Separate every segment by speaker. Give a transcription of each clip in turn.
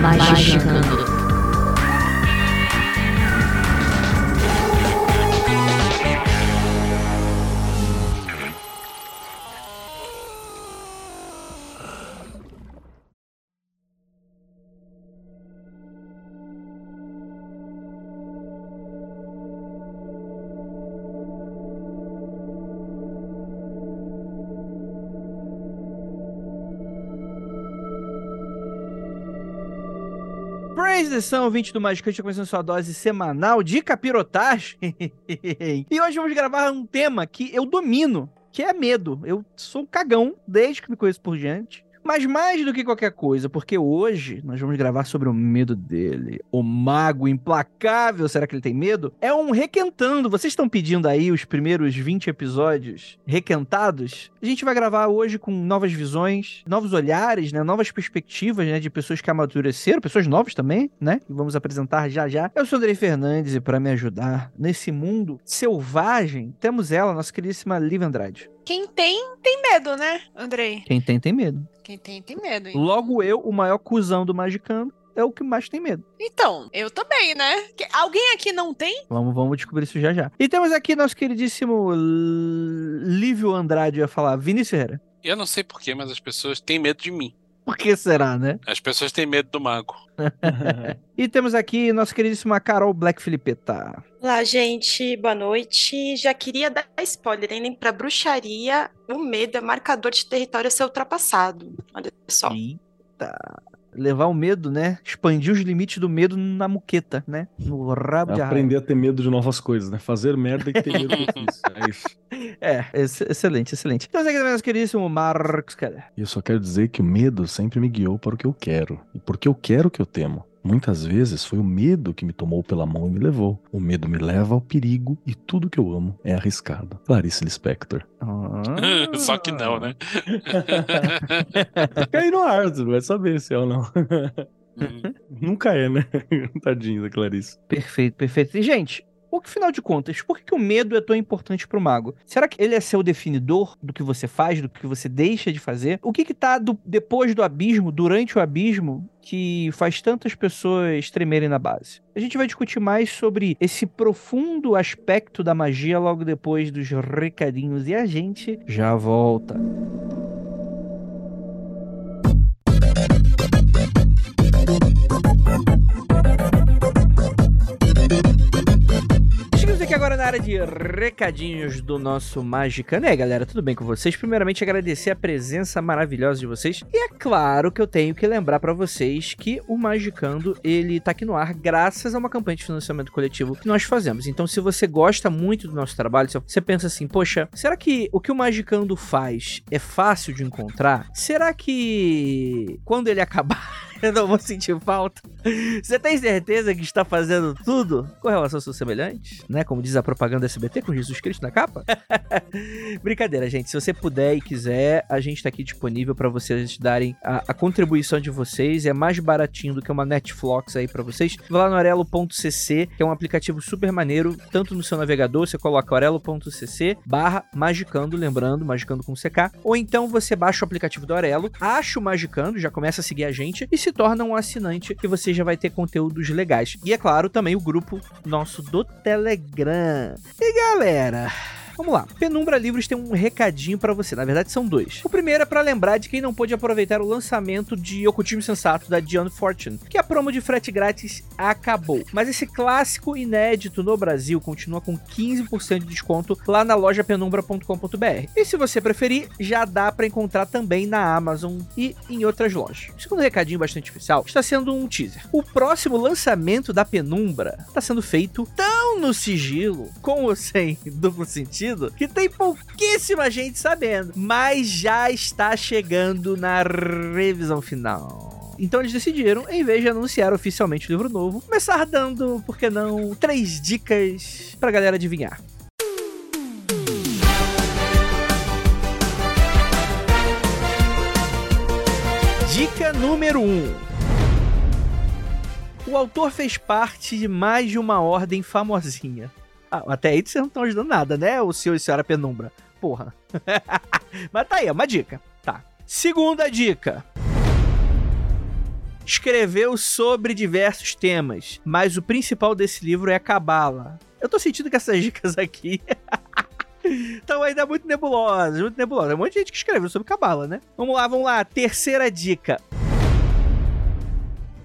Speaker 1: Magicando.
Speaker 2: Praise the Sun, ouvinte do Magicante, começando sua dose semanal de capirotagem. e hoje vamos gravar um tema que eu domino, que é medo. Eu sou um cagão desde que me conheço por diante. Mas mais do que qualquer coisa, porque hoje nós vamos gravar sobre o medo dele. O mago implacável, será que ele tem medo? É um requentando. Vocês estão pedindo aí os primeiros 20 episódios requentados? A gente vai gravar hoje com novas visões, novos olhares, né? Novas perspectivas, né? De pessoas que amadureceram, pessoas novas também, né? Que vamos apresentar já já. Eu sou Andrei Fernandes e para me ajudar nesse mundo selvagem, temos ela, nossa queridíssima Liv Andrade.
Speaker 3: Quem tem, tem medo, né, Andrei?
Speaker 2: Quem tem, tem medo.
Speaker 3: Quem tem, tem medo. hein?
Speaker 2: Logo eu, o maior cuzão do Magicando, é o que mais tem medo.
Speaker 3: Então, eu também, né? Que- Alguém aqui não tem?
Speaker 2: Vamos, vamos descobrir isso já já. E temos aqui nosso queridíssimo L- Lívio Andrade, ia falar, Vinícius Ferreira.
Speaker 4: Eu não sei porquê, mas as pessoas têm medo de mim.
Speaker 2: Por que será, né?
Speaker 4: As pessoas têm medo do mago.
Speaker 2: E temos aqui nossa queridíssima Carol Black Filipeta.
Speaker 5: Olá, gente, boa noite. Já queria dar spoiler, hein? Pra bruxaria, o medo é marcador de território a ser ultrapassado. Olha só.
Speaker 2: Eita. Levar o medo, né? Expandir os limites do medo na muqueta, né? No rabo de arraia.
Speaker 6: Aprender a ter medo de novas coisas, né? Fazer merda e ter medo do ofício. É isso.
Speaker 2: É, ex- excelente, excelente. Então, também nosso queridíssimo Marcos Keller.
Speaker 6: E eu só quero dizer que o medo sempre me guiou para o que eu quero. E porque eu quero o que eu temo. Muitas vezes foi o medo que me tomou pela mão e me levou. O medo me leva ao perigo e tudo que eu amo é arriscado. Clarice Lispector.
Speaker 2: Ah.
Speaker 4: Só que não, né?
Speaker 6: Fica aí no ar, tu vai saber se é ou não.
Speaker 4: Hum.
Speaker 6: Nunca é, né? Tadinho da Clarice.
Speaker 2: Perfeito, perfeito. E, gente, o que, afinal de contas, por que, que o medo é tão importante pro mago? Será que ele é seu definidor do que você faz, do que você deixa de fazer? O que que tá do- depois do abismo, durante o abismo, que faz tantas pessoas tremerem na base? A gente vai discutir mais sobre esse profundo aspecto da magia logo depois dos recadinhos e a gente já volta. Aqui agora na área de recadinhos do nosso Magicano. E aí, galera, tudo bem com vocês? Primeiramente, agradecer a presença maravilhosa de vocês. E é claro que eu tenho que lembrar pra vocês que o Magicando, ele tá aqui no ar graças a uma campanha de financiamento coletivo que nós fazemos. Então, se você gosta muito do nosso trabalho, se você pensa assim, poxa, será que o que o Magicando faz é fácil de encontrar? Será que quando ele acabar... Eu não vou sentir falta. Você tem certeza que está fazendo tudo com relação aos seus semelhantes? Né? Como diz a propaganda SBT com Jesus Cristo na capa? Brincadeira, gente. Se você puder e quiser, a gente está aqui disponível para vocês darem a, a contribuição de vocês. É mais baratinho do que uma Netflix aí para vocês. Vai lá no orelo.cc, que é um aplicativo super maneiro. Tanto no seu navegador, você coloca orelo.cc barra magicando, lembrando, magicando com CK. Ou então você baixa o aplicativo do Orelo, acha o Magicando, já começa a seguir a gente e se torna um assinante que você já vai ter conteúdos legais. E é claro, também o grupo nosso do Telegram. E galera, Vamos lá. Penumbra Livros tem um recadinho pra você. Na verdade, são dois. O primeiro é pra lembrar de quem não pôde aproveitar o lançamento de Ocultismo Sensato da Dion Fortune, que a promo de frete grátis acabou. Mas esse clássico inédito no Brasil continua com 15% de desconto lá na loja penumbra.com.br. E se você preferir, já dá pra encontrar também na Amazon e em outras lojas. O segundo recadinho bastante especial está sendo um teaser. O próximo lançamento da Penumbra está sendo feito tão no sigilo, com ou sem duplo sentido, que tem pouquíssima gente sabendo, mas já está chegando na revisão final. Então eles decidiram, em vez de anunciar oficialmente o livro novo, começar dando, por que não, três dicas pra galera adivinhar. Dica número 1. Um. O autor fez parte de mais de uma ordem famosinha. Ah, até aí vocês não estão ajudando nada, né, o senhor e senhora Penumbra? Porra. Mas tá aí, é uma dica. Tá. Segunda dica. Escreveu sobre diversos temas, mas o principal desse livro é a Cabala. Eu tô sentindo que essas dicas aqui Então ainda muito nebulosas, muito nebulosas. Tem um monte de gente que escreveu sobre Cabala, né? Vamos lá, vamos lá. Terceira dica.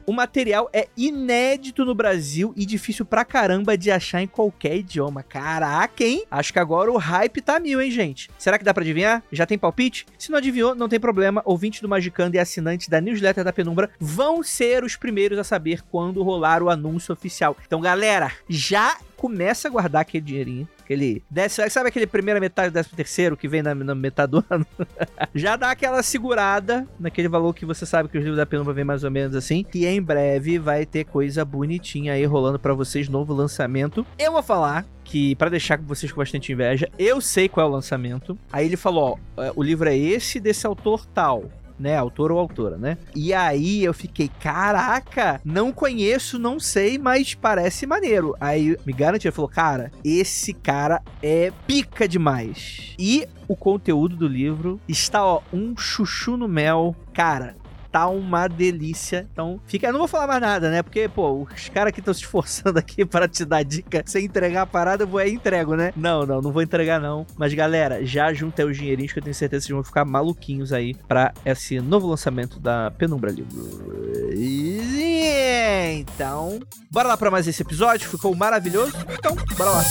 Speaker 2: O material é inédito no Brasil e difícil pra caramba de achar em qualquer idioma. Caraca, hein? Acho que agora o hype tá mil, hein, gente? Será que dá pra adivinhar? Já tem palpite? Se não adivinhou, não tem problema. Ouvinte do Magicando e assinantes da newsletter da Penumbra vão ser os primeiros a saber quando rolar o anúncio oficial. Então, galera, já começa a guardar aquele dinheirinho. Aquele. Décimo, sabe aquele primeira metade do décimo terceiro que vem na, na metade do ano? Já dá aquela segurada naquele valor que você sabe que os livros da Penumbra vem mais ou menos assim. E em breve vai ter coisa bonitinha aí rolando para vocês, novo lançamento. Eu vou falar que para deixar vocês com bastante inveja, eu sei qual é o lançamento. Aí ele falou, ó, o livro é esse desse autor tal né? Autor ou autora, né? E aí eu fiquei, caraca, não conheço, não sei, mas parece maneiro. Aí me garantiu, falou, cara, esse cara é pica demais. E o conteúdo do livro está, ó, um chuchu no mel. Cara, tá uma delícia. Então, fica. Eu não vou falar mais nada, né? Porque, pô, os caras que estão se esforçando aqui para te dar dica sem entregar a parada, eu vou aí entrego, né? Não, não, não vou entregar, não. Mas, galera, já junta os dinheirinhos que eu tenho certeza que vocês vão ficar maluquinhos aí para esse novo lançamento da Penumbra Livro. Então, bora lá para mais esse episódio. Ficou maravilhoso. Então, bora lá.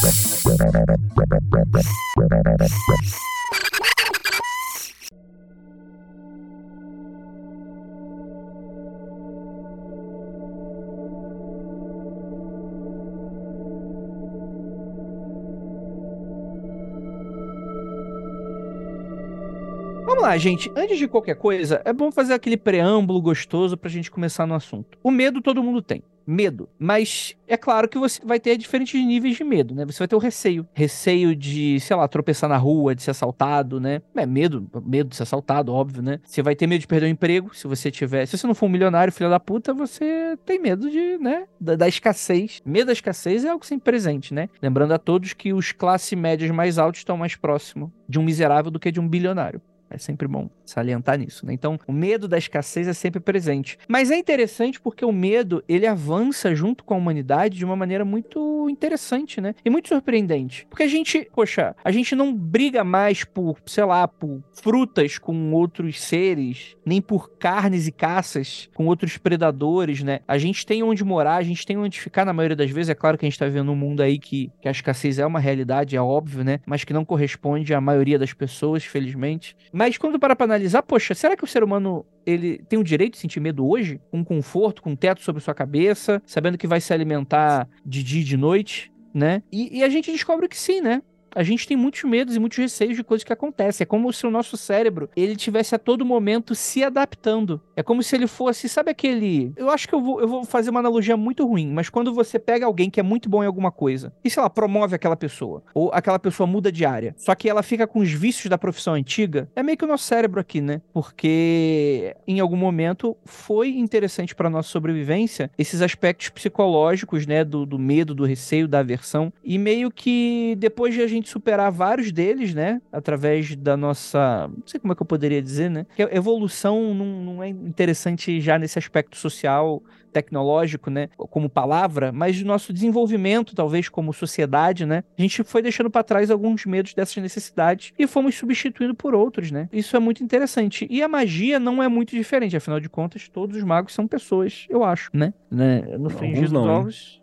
Speaker 2: Lá, gente. Antes de qualquer coisa, é bom fazer aquele preâmbulo gostoso pra gente começar no assunto. O medo todo mundo tem. Medo. Mas é claro que você vai ter diferentes níveis de medo, né? Você vai ter o receio. Receio de, sei lá, tropeçar na rua, de ser assaltado, né? É medo, medo de ser assaltado, óbvio, né? Você vai ter medo de perder o emprego, se você tiver. Se você não for um milionário, filho da puta, você tem medo de, né? Da, da escassez. Medo da escassez é algo sempre presente, né? Lembrando a todos que os classe médias mais altos estão mais próximo de um miserável do que de um bilionário. É sempre bom salientar nisso, né? Então, o medo da escassez é sempre presente. Mas é interessante porque o medo, ele avança junto com a humanidade de uma maneira muito interessante, né? E muito surpreendente. Porque a gente, poxa, a gente não briga mais por, sei lá, por frutas com outros seres, nem por carnes e caças com outros predadores, né? A gente tem onde morar, a gente tem onde ficar na maioria das vezes. É claro que a gente tá vivendo um mundo aí que, que a escassez é uma realidade, é óbvio, né? Mas que não corresponde à maioria das pessoas, felizmente. Mas quando para pra analisar, poxa, será que o ser humano ele tem o direito de sentir medo hoje? Com conforto, com teto sobre sua cabeça, sabendo que vai se alimentar de dia e de noite, né? E, e a gente descobre que sim, né? A gente tem muitos medos e muitos receios de coisas que acontecem. É como se o nosso cérebro ele tivesse a todo momento se adaptando. É como se ele fosse, sabe aquele. Eu acho que eu vou, eu vou fazer uma analogia muito ruim, mas quando você pega alguém que é muito bom em alguma coisa e, sei lá, promove aquela pessoa, ou aquela pessoa muda de área, só que ela fica com os vícios da profissão antiga, é meio que o nosso cérebro aqui, né? Porque em algum momento foi interessante para nossa sobrevivência esses aspectos psicológicos, né? Do, do medo, do receio, da aversão. E meio que depois de a gente superar vários deles, né? Através da nossa. Não sei como é que eu poderia dizer, né? Que a evolução não, não é interessante já nesse aspecto social, tecnológico, né? Como palavra, mas do nosso desenvolvimento, talvez, como sociedade, né? A gente foi deixando para trás alguns medos dessas necessidades e fomos substituindo por outros, né? Isso é muito interessante. E a magia não é muito diferente, afinal de contas, todos os magos são pessoas, eu acho, né? né? No fingir dos
Speaker 6: não,
Speaker 2: ovos.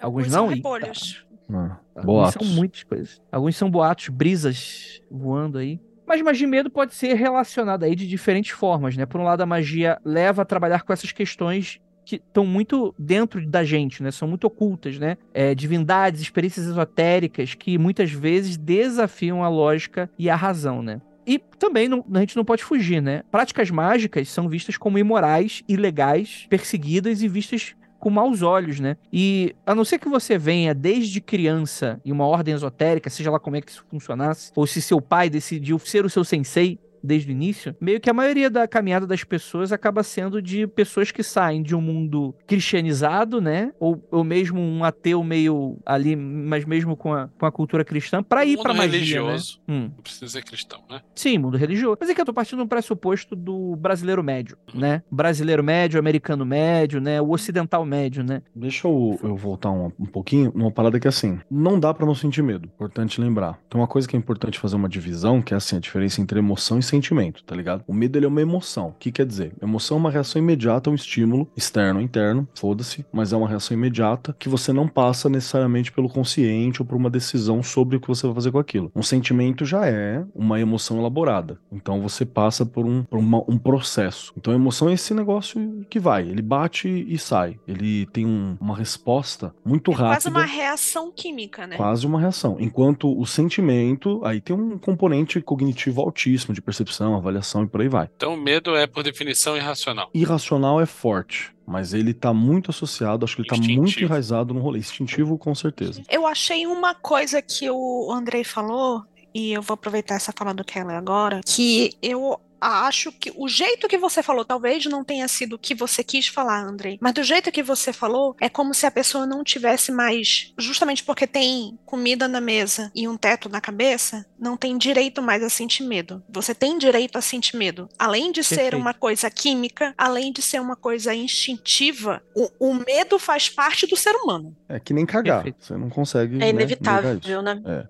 Speaker 2: Alguns
Speaker 3: são
Speaker 2: não?
Speaker 3: Repolhos.
Speaker 6: Ah, boatos.
Speaker 2: são muitas coisas. Alguns são boatos, brisas voando aí. Mas magia e medo pode ser relacionada aí de diferentes formas, né? Por um lado, a magia leva a trabalhar com essas questões que estão muito dentro da gente, né? São muito ocultas, né? É, divindades, experiências esotéricas que muitas vezes desafiam a lógica e a razão, né? E também não- a gente não pode fugir, né? Práticas mágicas são vistas como imorais, ilegais, perseguidas e vistas com maus olhos, né? E a não ser que você venha desde criança em uma ordem esotérica, seja lá como é que isso funcionasse, ou se seu pai decidiu ser o seu sensei desde o início, meio que a maioria da caminhada das pessoas acaba sendo de pessoas que saem de um mundo cristianizado, né? Ou, ou mesmo um ateu meio ali, mas mesmo com a, com a cultura cristã, pra ir
Speaker 4: mundo
Speaker 2: pra magia,
Speaker 4: religioso.
Speaker 2: né? Hum.
Speaker 4: Não precisa ser cristão, né?
Speaker 2: Sim, mundo religioso. Mas é que eu tô partindo de um pressuposto do brasileiro médio, né? Brasileiro médio, americano médio, né? O ocidental médio, né?
Speaker 6: Deixa eu, eu voltar um, um pouquinho numa parada que é assim, não dá pra não sentir medo. Importante lembrar. Tem uma coisa que é importante fazer uma divisão, que é assim, a diferença entre emoção e sentimento, tá ligado? O medo ele é uma emoção. O que quer dizer? Emoção é uma reação imediata a um estímulo, externo ou interno, foda-se, mas é uma reação imediata que você não passa necessariamente pelo consciente ou por uma decisão sobre o que você vai fazer com aquilo. Um sentimento já é uma emoção elaborada. Então você passa por um, por uma- um processo. Então a emoção é esse negócio que vai, ele bate e sai. Ele tem um- uma resposta muito
Speaker 3: É
Speaker 6: rápida.
Speaker 3: quase uma reação química, né?
Speaker 6: Quase uma reação. Enquanto o sentimento, aí tem um componente cognitivo altíssimo de percepção, avaliação e por aí vai.
Speaker 4: Então o medo é, por definição, irracional.
Speaker 6: Irracional é forte, mas ele tá muito associado, acho que ele tá muito enraizado no rolê. Instintivo, com certeza.
Speaker 3: Eu achei uma coisa que o Andrei falou, e eu vou aproveitar essa fala do Keller agora, que eu acho que o jeito que você falou, talvez não tenha sido o que você quis falar, Andrei, mas do jeito que você falou, é como se a pessoa não tivesse mais, justamente porque tem comida na mesa e um teto na cabeça, não tem direito mais a sentir medo. Você tem direito a sentir medo. Além de ser
Speaker 2: Perfeito.
Speaker 3: uma coisa química, além de ser uma coisa instintiva, o, o medo faz parte do ser humano.
Speaker 6: É que nem cagar.
Speaker 2: Perfeito.
Speaker 6: Você não consegue.
Speaker 5: É
Speaker 6: né,
Speaker 5: inevitável,
Speaker 6: negar isso.
Speaker 5: né?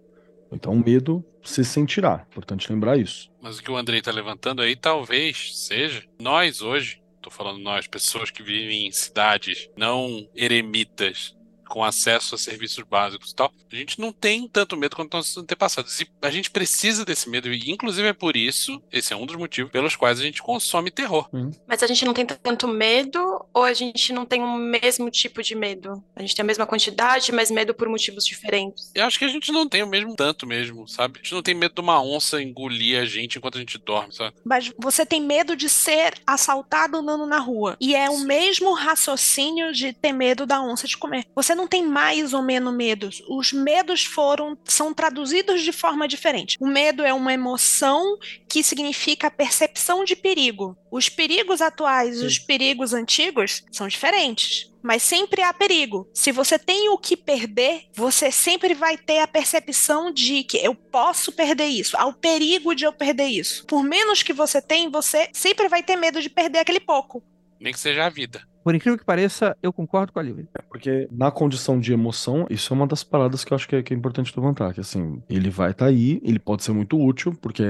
Speaker 6: Então o medo se sentirá. Importante lembrar isso.
Speaker 4: Mas o que o Andrei tá levantando aí talvez seja nós hoje, tô falando nós, pessoas que vivem em cidades não eremitas, com acesso a serviços básicos e tal, a gente não tem tanto medo quanto nossos antepassados. E a gente precisa desse medo, e inclusive é por isso, esse é um dos motivos pelos quais a gente consome terror.
Speaker 5: Mas a gente não tem tanto medo ou a gente não tem o mesmo tipo de medo? A gente tem a mesma quantidade, mas medo por motivos diferentes.
Speaker 4: Eu acho que a gente não tem o mesmo tanto mesmo, sabe? A gente não tem medo de uma onça engolir a gente enquanto a gente dorme, sabe?
Speaker 3: Mas você tem medo de ser assaltado andando na rua. E é o mesmo raciocínio de ter medo da onça de comer. Você não tem mais ou menos medos. Os medos foram são traduzidos de forma diferente. O medo é uma emoção que significa a percepção de perigo. Os perigos atuais e os perigos antigos são diferentes. Mas sempre há perigo. Se você tem o que perder, você sempre vai ter a percepção de que eu posso perder isso. Há o perigo de eu perder isso. Por menos que você tem, você sempre vai ter medo de perder aquele pouco.
Speaker 4: Nem que seja a vida.
Speaker 2: Por incrível que pareça, eu concordo com a Lívia.
Speaker 6: Porque na condição de emoção, isso é uma das paradas que eu acho que é, que é importante levantar. Que assim, ele vai estar aí, ele pode ser muito útil, porque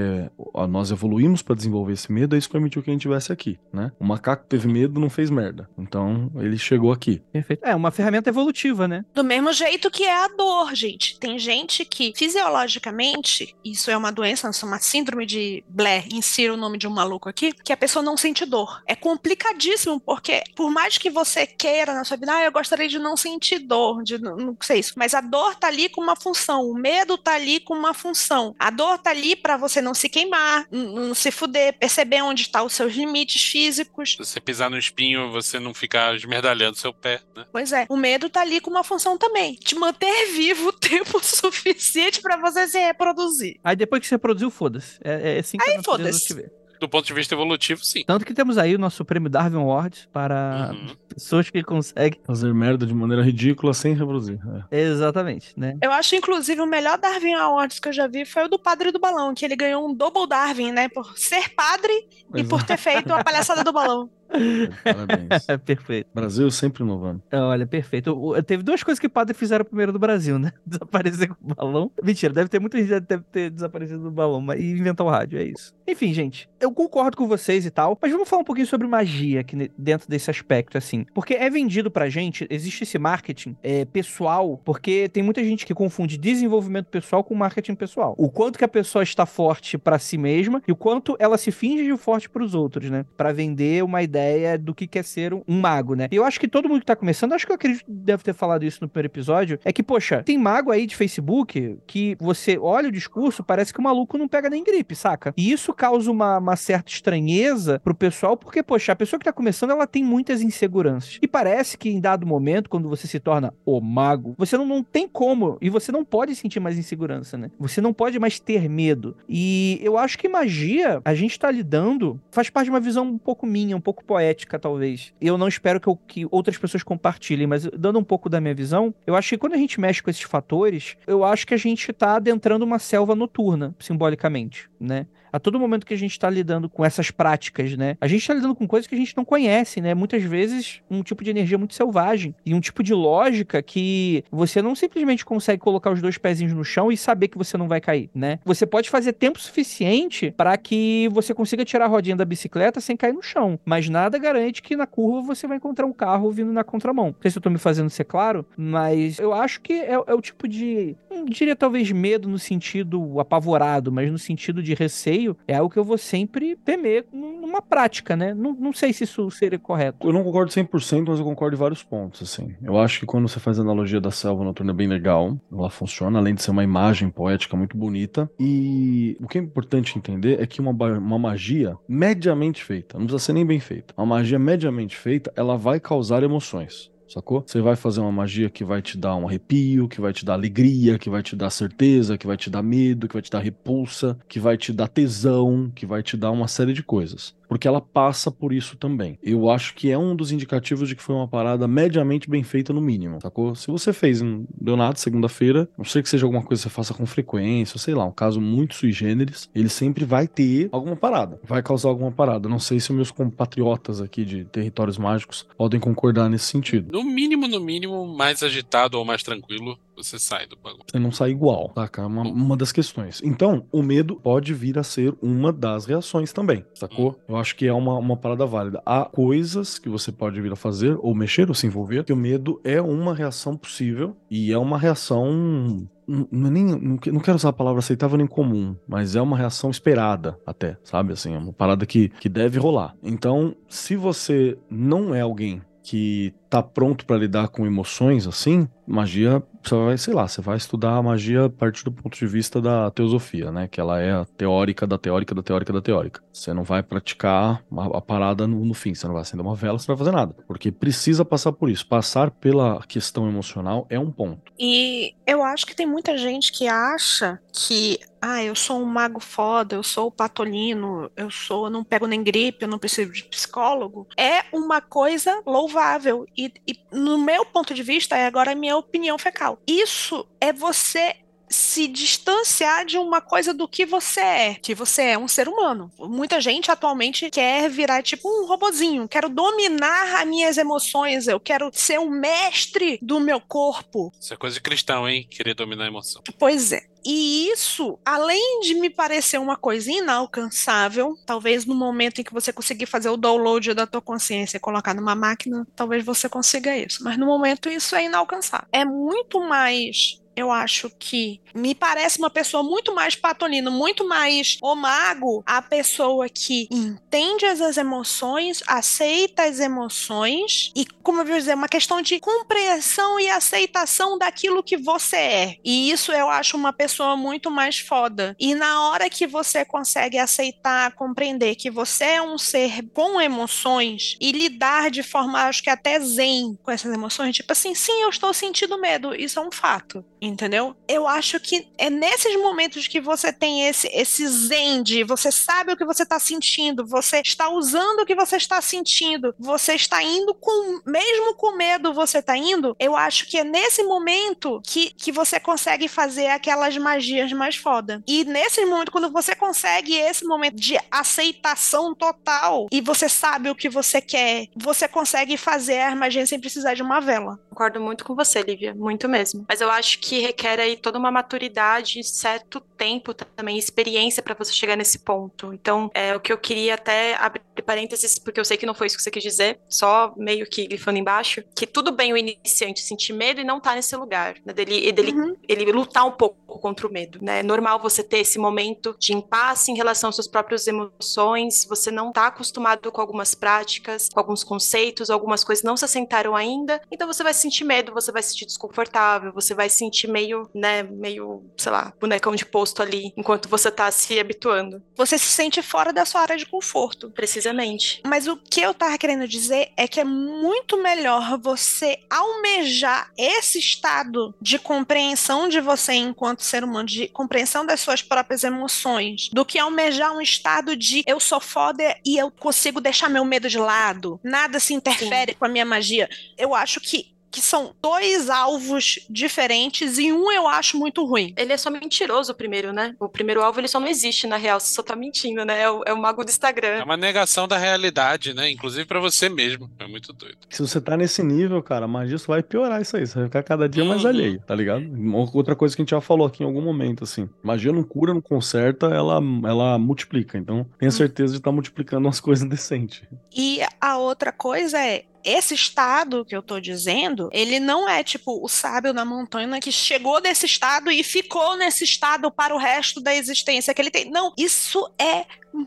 Speaker 6: nós evoluímos para desenvolver esse medo, e isso permitiu que a gente estivesse aqui, né? O macaco teve medo, não fez merda. Então, ele chegou aqui.
Speaker 2: Perfeito. É uma ferramenta evolutiva, né?
Speaker 3: Do mesmo jeito que é a dor, gente. Tem gente que, fisiologicamente, isso é uma doença, isso é uma síndrome de Blair, insira o nome de um maluco aqui, que a pessoa não sente dor. É complicadíssimo, porque por mais que você queira na sua vida, ah, eu gostaria de não sentir dor, de não, não sei isso, mas a dor tá ali com uma função, o medo tá ali com uma função. A dor tá ali pra você não se queimar, não se fuder, perceber onde tá os seus limites físicos.
Speaker 4: Se você pisar no espinho, você não ficar esmerdalhando seu pé, né?
Speaker 3: Pois é, o medo tá ali com uma função também, te manter vivo o tempo suficiente pra você se reproduzir.
Speaker 2: Aí depois que você produziu, foda-se. É, é assim que
Speaker 3: Aí foda-se.
Speaker 4: Do ponto de vista evolutivo, sim.
Speaker 2: Tanto que temos aí o nosso prêmio Darwin Award para
Speaker 4: Uhum.
Speaker 2: pessoas que conseguem.
Speaker 6: Fazer merda de maneira ridícula sem reproduzir. É.
Speaker 2: Exatamente, né?
Speaker 3: Eu acho, inclusive, o melhor Darwin Awards que eu já vi foi o do Padre do Balão, que ele ganhou um double Darwin, né? Por ser padre e
Speaker 6: Pois
Speaker 3: por
Speaker 6: é.
Speaker 3: ter feito a palhaçada do balão.
Speaker 6: Parabéns.
Speaker 2: É perfeito.
Speaker 6: Brasil sempre inovando.
Speaker 2: Olha, perfeito. Teve duas coisas que o padre fizeram primeiro do Brasil, né? Desaparecer com o balão. Mentira, deve ter muita gente que deve ter desaparecido do balão mas, e inventar o rádio, é isso. Enfim, gente, eu concordo com vocês e tal, mas vamos falar um pouquinho sobre magia aqui dentro desse aspecto, assim. Porque é vendido pra gente, existe esse marketing é, pessoal, porque tem muita gente que confunde desenvolvimento pessoal com marketing pessoal. O quanto que a pessoa está forte pra si mesma e o quanto ela se finge de forte pros outros, né? Pra vender uma ideia ideia do que quer ser um, um mago, né? Eu acho que todo mundo que tá começando, acho que eu acredito que deve ter falado isso no primeiro episódio, é que, poxa, tem mago aí de Facebook que você olha o discurso, parece que o maluco não pega nem gripe, saca? E isso causa uma, uma certa estranheza pro pessoal, porque, poxa, a pessoa que tá começando, ela tem muitas inseguranças. E parece que em dado momento, quando você se torna o mago, você não, não tem como, e você não pode sentir mais insegurança, né? Você não pode mais ter medo. E eu acho que magia, a gente tá lidando, faz parte de uma visão um pouco minha, um pouco poética, talvez. Eu não espero que, eu, que outras pessoas compartilhem, mas dando um pouco da minha visão, eu acho que quando a gente mexe com esses fatores, eu acho que a gente tá adentrando uma selva noturna, simbolicamente, né? A todo momento que a gente está lidando com essas práticas, né? A gente está lidando com coisas que a gente não conhece, né? Muitas vezes um tipo de energia muito selvagem e um tipo de lógica que você não simplesmente consegue colocar os dois pezinhos no chão e saber que você não vai cair, né? Você pode fazer tempo suficiente para que você consiga tirar a rodinha da bicicleta sem cair no chão, mas nada garante que na curva você vai encontrar um carro vindo na contramão. Não sei se eu tô me fazendo ser claro, mas eu acho que é, é o tipo de, não diria talvez medo no sentido apavorado, mas no sentido de receio é algo que eu vou sempre temer numa prática, né? Não, não sei se isso seria correto.
Speaker 6: Eu não concordo 100%, mas eu concordo em vários pontos, assim. Eu acho que quando você faz a analogia da selva noturna é bem legal, ela funciona, além de ser uma imagem poética muito bonita. E o que é importante entender é que uma, uma magia mediamente feita, não precisa ser nem bem feita, uma magia mediamente feita, ela vai causar emoções sacou? Você vai fazer uma magia que vai te dar um arrepio, que vai te dar alegria, que vai te dar certeza, que vai te dar medo, que vai te dar repulsa, que vai te dar tesão, que vai te dar uma série de coisas porque ela passa por isso também. Eu acho que é um dos indicativos de que foi uma parada mediamente bem feita no mínimo, sacou? Se você fez não deu nada segunda-feira, não sei que seja alguma coisa que você faça com frequência, sei lá, um caso muito sui generis, ele sempre vai ter alguma parada, vai causar alguma parada. Não sei se meus compatriotas aqui de territórios mágicos podem concordar nesse sentido.
Speaker 4: No mínimo, no mínimo, mais agitado ou mais tranquilo, você sai do bagulho.
Speaker 6: Você não sai igual, saca? É uma, uma das questões. Então, o medo pode vir a ser uma das reações também, sacou? Hum. Eu acho que é uma, uma parada válida. Há coisas que você pode vir a fazer, ou mexer, ou se envolver, que o medo é uma reação possível e é uma reação não, nem, não quero usar a palavra aceitável nem comum, mas é uma reação esperada até, sabe? Assim, é uma parada que, que deve rolar. Então, se você não é alguém que tá pronto para lidar com emoções assim, magia, você vai, sei lá, você vai estudar a magia a partir do ponto de vista da teosofia, né? Que ela é a teórica da teórica da teórica da teórica. Você não vai praticar a, a parada no, no, fim, você não vai acender uma vela, você não vai fazer nada. Porque precisa passar por isso. Passar pela questão emocional é um ponto.
Speaker 3: E eu acho que tem muita gente que acha que ah, eu sou um mago foda, eu sou o patolino, eu sou, eu não pego nem gripe, eu não preciso de psicólogo, é uma coisa louvável. E, e no meu ponto de vista, é agora a minha opinião fecal. Isso é você se distanciar de uma coisa do que você é, que você é um ser humano. Muita gente atualmente quer virar tipo um robozinho, quero dominar as minhas emoções, eu quero ser o mestre do meu corpo.
Speaker 4: Isso é coisa de cristão, hein? Querer dominar a emoção.
Speaker 3: Pois é. E isso, além de me parecer uma coisa inalcançável, talvez no momento em que você conseguir fazer o download da tua consciência e colocar numa máquina, talvez você consiga isso. Mas no momento isso é inalcançável. É muito mais eu acho que me parece uma pessoa muito mais patolino, muito mais o mago, a pessoa que entende as emoções, aceita as emoções e, como eu vou dizer, uma questão de compreensão e aceitação daquilo que você é. E isso eu acho uma pessoa muito mais foda. E na hora que você consegue aceitar, compreender que você é um ser com emoções e lidar de forma, acho que até zen com essas emoções, tipo assim, sim, eu estou sentindo medo, isso é um fato entendeu? Eu acho que é nesses momentos que você tem esse, esse zen de você sabe o que você está sentindo, você está usando o que você está sentindo, você está indo com, mesmo com medo você está indo, eu acho que é nesse momento que, que você consegue fazer aquelas magias mais foda. E nesse momento, quando você consegue esse momento de aceitação total e você sabe o que você quer, você consegue fazer a magia sem precisar de uma vela.
Speaker 5: Concordo muito com você, Lívia, muito mesmo. Mas eu acho que que requer aí toda uma maturidade, certo tempo também, experiência para você chegar nesse ponto. Então, é o que eu queria até abrir parênteses, porque eu sei que não foi isso que você quis dizer, só meio que grifando embaixo, que tudo bem o iniciante sentir medo e não estar tá nesse lugar, né? Dele, dele uhum. ele lutar um pouco contra o medo, né? É normal você ter esse momento de impasse em relação às suas próprias emoções, você não tá acostumado com algumas práticas, com alguns conceitos, algumas coisas não se assentaram ainda, então você vai sentir medo, você vai se sentir desconfortável, você vai sentir meio, né, meio, sei lá, bonecão de posto ali, enquanto você tá se habituando.
Speaker 3: Você se sente fora da sua área de conforto.
Speaker 5: Precisamente.
Speaker 3: Mas o que eu tava querendo dizer é que é muito melhor você almejar esse estado de compreensão de você enquanto ser humano, de compreensão das suas próprias emoções, do que almejar um estado de eu sou foda e eu consigo deixar meu medo de lado. Nada se interfere Sim. com a minha magia. Eu acho que que são dois alvos diferentes e um eu acho muito ruim.
Speaker 5: Ele é só mentiroso o primeiro, né? O primeiro alvo ele só não existe na real, você só tá mentindo, né? É o, é o mago do Instagram.
Speaker 4: É uma negação da realidade, né? Inclusive para você mesmo. É muito doido.
Speaker 6: Se você tá nesse nível, cara, a magia só vai piorar isso aí. Você vai ficar cada dia mais uhum. alheio, tá ligado? Outra coisa que a gente já falou aqui em algum momento, assim. Magia não cura, não conserta, ela, ela multiplica. Então, tenha certeza de estar tá multiplicando umas coisas decentes.
Speaker 3: E a outra coisa é, esse estado que eu tô dizendo, ele não é tipo o sábio na montanha que chegou nesse estado e ficou nesse estado para o resto da existência que ele tem. Não, isso é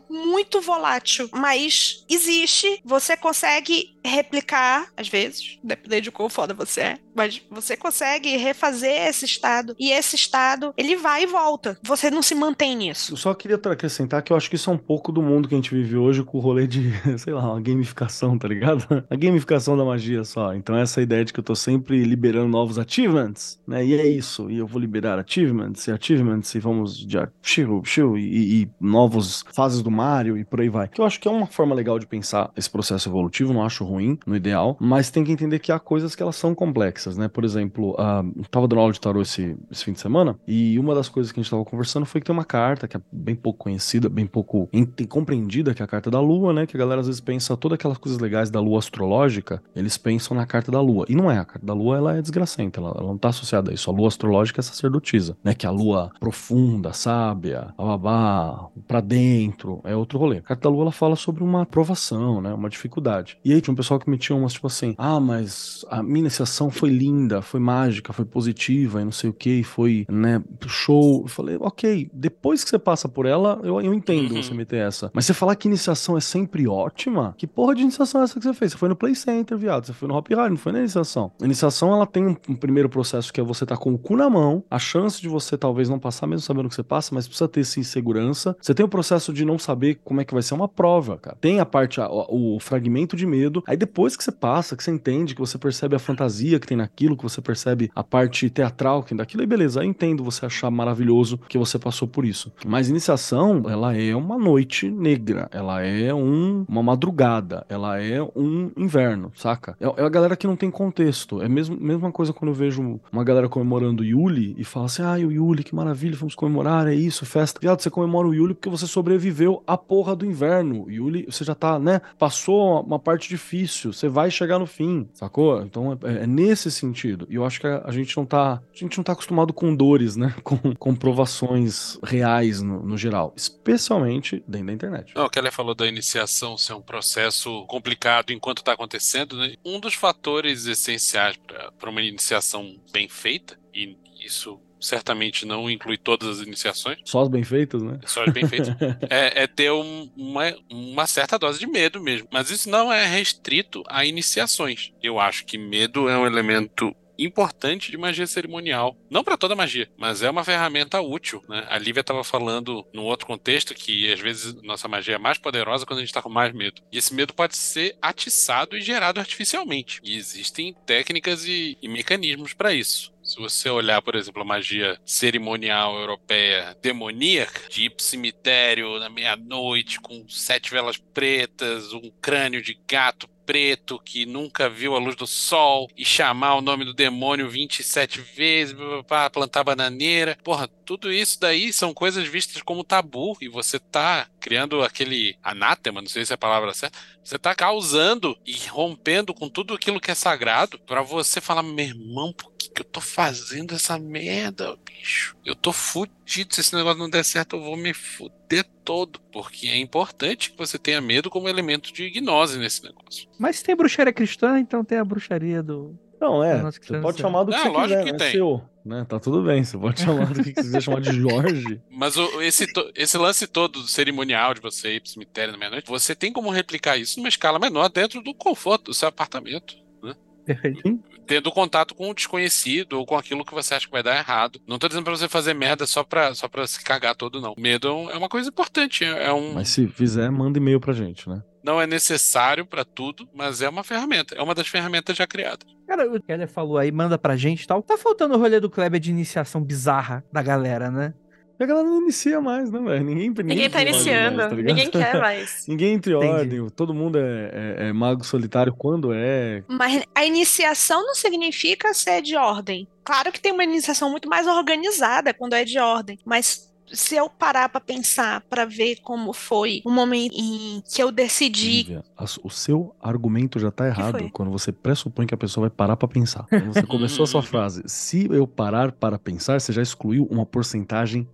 Speaker 3: muito volátil, mas existe, você consegue replicar, às vezes, dependendo de quão foda você é, mas você consegue refazer esse estado, e esse estado, ele vai e volta, você não se mantém nisso.
Speaker 6: Eu só queria acrescentar que eu acho que isso é um pouco do mundo que a gente vive hoje com o rolê de, sei lá, uma gamificação, tá ligado? A gamificação da magia só, então essa ideia de que eu tô sempre liberando novos achievements, né, e é isso, e eu vou liberar achievements e achievements, e vamos de shiu, shiu, e, e novos fases do Mario e por aí vai. Que eu acho que é uma forma legal de pensar esse processo evolutivo, não acho ruim, no ideal, mas tem que entender que há coisas que elas são complexas, né? Por exemplo, uh, tava dando aula de tarô esse, esse fim de semana e uma das coisas que a gente tava conversando foi que tem uma carta que é bem pouco conhecida, bem pouco compreendida, que é a carta da Lua, né? Que a galera às vezes pensa todas aquelas coisas legais da Lua astrológica, eles pensam na carta da Lua. E não é, a carta da Lua ela é desgracenta, ela, ela não tá associada a isso. A Lua astrológica é sacerdotisa, né? Que é a Lua profunda, sábia, babá, pra dentro, é outro rolê. A carta da lua ela fala sobre uma provação, né? Uma dificuldade. E aí tinha um pessoal que metia umas tipo assim: ah, mas a minha iniciação foi linda, foi mágica, foi positiva e não sei o que, foi, né, show. Eu falei, ok, depois que você passa por ela, eu, eu entendo uhum. você meter essa. Mas você falar que iniciação é sempre ótima, que porra de iniciação é essa que você fez? Você foi no Play Center, viado. Você foi no Hop Hard, não foi na iniciação. A iniciação, ela tem um, um primeiro processo que é você tá com o cu na mão, a chance de você talvez não passar, mesmo sabendo que você passa, mas precisa ter sim segurança. Você tem o processo de não saber como é que vai ser uma prova, cara. Tem a parte, a, o fragmento de medo, aí depois que você passa, que você entende, que você percebe a fantasia que tem naquilo, que você percebe a parte teatral que daquilo, aí beleza, aí entendo você achar maravilhoso que você passou por isso. Mas iniciação, ela é uma noite negra, ela é um, uma madrugada, ela é um inverno, saca? É, é a galera que não tem contexto. É mesmo mesma coisa quando eu vejo uma galera comemorando Yuli e fala assim: ah, o Yuli, que maravilha, vamos comemorar, é isso, festa. Viado, você comemora o Yuli porque você sobreviveu viveu a porra do inverno. Yuli, você já tá, né? Passou uma parte difícil, você vai chegar no fim, sacou? Então é, é nesse sentido. E eu acho que a, a, gente não tá. A gente não tá acostumado com dores, né? Com comprovações reais no, no geral. Especialmente dentro da internet.
Speaker 4: Não, o que ela falou da iniciação ser um processo complicado enquanto tá acontecendo, né? Um dos fatores essenciais para uma iniciação bem feita, e isso certamente não inclui todas as iniciações.
Speaker 6: Só as bem feitas, né?
Speaker 4: Só as bem feitas. é, é, ter um, uma, uma certa dose de medo mesmo. Mas isso não é restrito a iniciações. Eu acho que medo é um elemento importante de magia cerimonial. Não para toda magia, mas é uma ferramenta útil. Né? A Lívia estava falando num outro contexto que às vezes nossa magia é mais poderosa quando a gente está com mais medo. E esse medo pode ser atiçado e gerado artificialmente. E existem técnicas e, e mecanismos para isso. Se você olhar, por exemplo, a magia cerimonial europeia demoníaca, de ir pro cemitério na meia-noite com sete velas pretas, um crânio de gato preto que nunca viu a luz do sol e chamar o nome do demônio 27 vezes, para plantar bananeira. Porra, tudo isso daí são coisas vistas como tabu e você tá criando aquele anátema, não sei se é a palavra certa. Você tá causando e rompendo com tudo aquilo que é sagrado para você falar, meu irmão, por que, que eu tô fazendo essa merda, bicho? Eu tô fudido. Se esse negócio não der certo, eu vou me fuder todo. Porque é importante que você tenha medo como elemento de gnose nesse negócio.
Speaker 2: Mas se tem bruxaria cristã, então tem a bruxaria do.
Speaker 6: Não, é. Você pode chamar do que
Speaker 4: Ah,
Speaker 6: você
Speaker 4: lógico
Speaker 6: quiser,
Speaker 4: que
Speaker 6: né?
Speaker 4: tem.
Speaker 6: Seu, né? Tá tudo bem. Você pode chamar do que você quiser chamar de Jorge.
Speaker 4: Mas o- esse, to- esse lance todo do cerimonial de você ir pro cemitério na meia-noite, você tem como replicar isso numa escala menor dentro do conforto do seu apartamento.
Speaker 2: Perfeito.
Speaker 4: Tendo contato com o desconhecido ou com aquilo que você acha que vai dar errado. Não tô dizendo pra você fazer merda só pra, só pra se cagar todo, não. Medo é é uma coisa importante. É é um,
Speaker 6: Mas se fizer, manda e-mail pra gente, né?
Speaker 4: Não é necessário pra tudo, mas é uma ferramenta. É uma das ferramentas já criadas.
Speaker 2: Cara, o Keller falou aí, manda pra gente e tal. Tá faltando o rolê do Kleber de iniciação bizarra da galera, né?
Speaker 6: E a galera não inicia mais, né, velho? Ninguém,
Speaker 5: Ninguém tá
Speaker 6: faz mais,
Speaker 5: iniciando,
Speaker 6: tá
Speaker 5: ninguém quer mais.
Speaker 6: Ninguém entre
Speaker 2: Entendi.
Speaker 6: ordem, todo mundo é, é- é mago solitário quando é.
Speaker 3: Mas a iniciação não significa ser de ordem. Claro que tem uma iniciação muito mais organizada quando é de ordem, mas se eu parar pra pensar, pra ver como foi o momento em que eu decidi
Speaker 6: Lívia, o seu argumento já tá errado quando você pressupõe que a pessoa vai parar pra pensar. Quando você começou a sua frase, se eu parar para pensar, você já excluiu uma porcentagem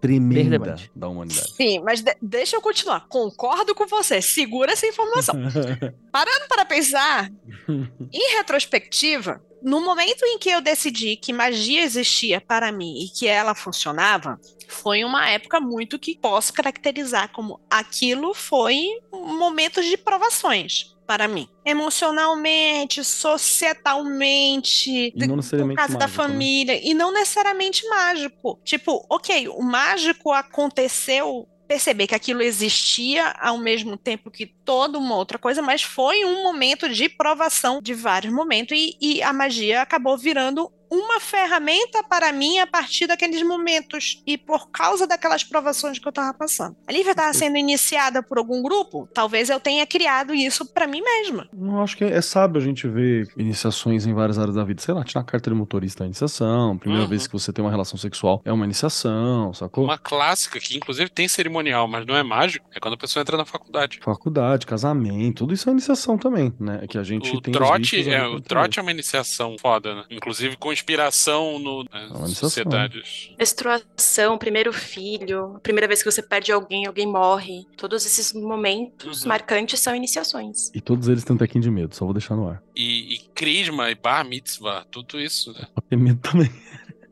Speaker 6: tremenda da humanidade.
Speaker 3: Sim, mas de- deixa eu continuar. Concordo com você. Segura essa informação. Parando para pensar, em retrospectiva, no momento em que eu decidi que magia existia para mim e que ela funcionava, foi uma época muito que posso caracterizar como aquilo foi momentos de provações para mim. Emocionalmente, societalmente,
Speaker 6: E não
Speaker 3: por causa da
Speaker 6: né?
Speaker 3: família, e não necessariamente mágico. Tipo, ok, o mágico aconteceu perceber que aquilo existia ao mesmo tempo que toda uma outra coisa, mas foi um momento de provação de vários momentos e, e a magia acabou virando uma ferramenta para mim a partir daqueles momentos e por causa daquelas provações que eu tava passando. A Lívia estava sendo iniciada por algum grupo, talvez eu tenha criado isso para mim mesma.
Speaker 6: Não acho que é, é sábio a gente ver iniciações em várias áreas da vida. Sei lá, tirar a carta de motorista é iniciação. Primeira
Speaker 4: Uhum.
Speaker 6: vez que você tem uma relação sexual é uma iniciação, sacou?
Speaker 4: Uma clássica que, inclusive, tem cerimonial, mas não é mágico, é quando a pessoa entra na faculdade.
Speaker 6: Faculdade, casamento, tudo isso é iniciação também, né? É que a gente
Speaker 4: O
Speaker 6: tem
Speaker 4: trote, é, o trote é uma iniciação foda, né? Inclusive com inspiração no, nas
Speaker 6: É
Speaker 4: sociedades.
Speaker 5: Menstruação, primeiro filho, primeira vez que você perde alguém, alguém morre. Todos esses momentos
Speaker 4: Uhum.
Speaker 5: marcantes são iniciações.
Speaker 6: E todos eles têm um tequinho de medo, só vou deixar no ar.
Speaker 4: E, e crisma, e bar mitzvah, tudo isso, né?
Speaker 6: Pra ter medo também.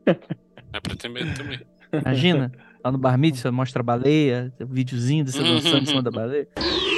Speaker 4: É pra ter medo também.
Speaker 2: Imagina, lá no bar mitzvah mostra a baleia, tem um videozinho de você dançando em cima da baleia.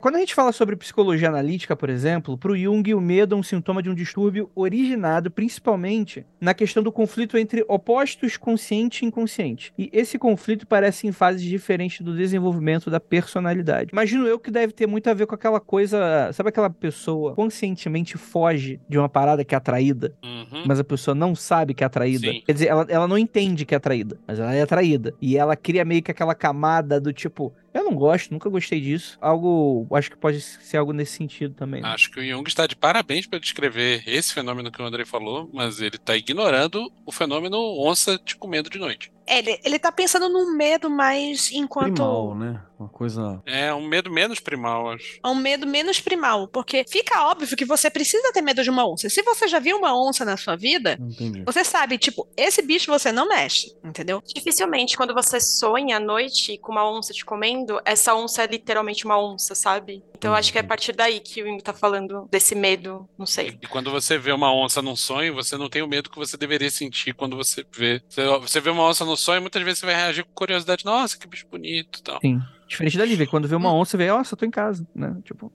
Speaker 2: Quando a gente fala sobre psicologia analítica, por exemplo, para o Jung, o medo é um sintoma de um distúrbio originado principalmente na questão do conflito entre opostos consciente e inconsciente. E esse conflito parece em fases diferentes do desenvolvimento da personalidade. Imagino eu que deve ter muito a ver com aquela coisa, sabe aquela pessoa conscientemente foge de uma parada que é atraída?
Speaker 4: Uhum.
Speaker 2: mas a pessoa não sabe que é atraída.
Speaker 4: Sim.
Speaker 2: Quer dizer, ela, ela não entende que é atraída, mas ela é atraída. E ela cria meio que aquela camada do tipo, eu não gosto, nunca gostei disso. Algo, acho que pode ser algo nesse sentido também. né?
Speaker 4: Acho que o Jung está de parabéns para descrever esse fenômeno que o André falou, mas ele está ignorando o fenômeno onça te comendo de noite.
Speaker 3: Ele, ele tá pensando num medo mais enquanto.
Speaker 6: Primal, né? Uma coisa.
Speaker 4: É um medo menos primal, acho.
Speaker 3: É um medo menos primal, porque fica óbvio que você precisa ter medo de uma onça. Se você já viu uma onça na sua vida,
Speaker 6: entendi.
Speaker 3: você sabe, tipo, esse bicho você não mexe, entendeu?
Speaker 5: Dificilmente, quando você sonha à noite com uma onça te comendo, essa onça é literalmente uma onça, sabe? Então eu acho que é a partir daí que o Jung tá falando desse medo, não sei.
Speaker 4: E quando você vê uma onça num sonho, você não tem o medo que você deveria sentir quando você vê. Você, você vê uma onça no sonho, muitas vezes você vai reagir com curiosidade. Nossa, que bicho bonito e tal.
Speaker 2: Sim. Diferente da Lívia, quando vê uma onça, vê, nossa, eu tô em casa, né? Tipo,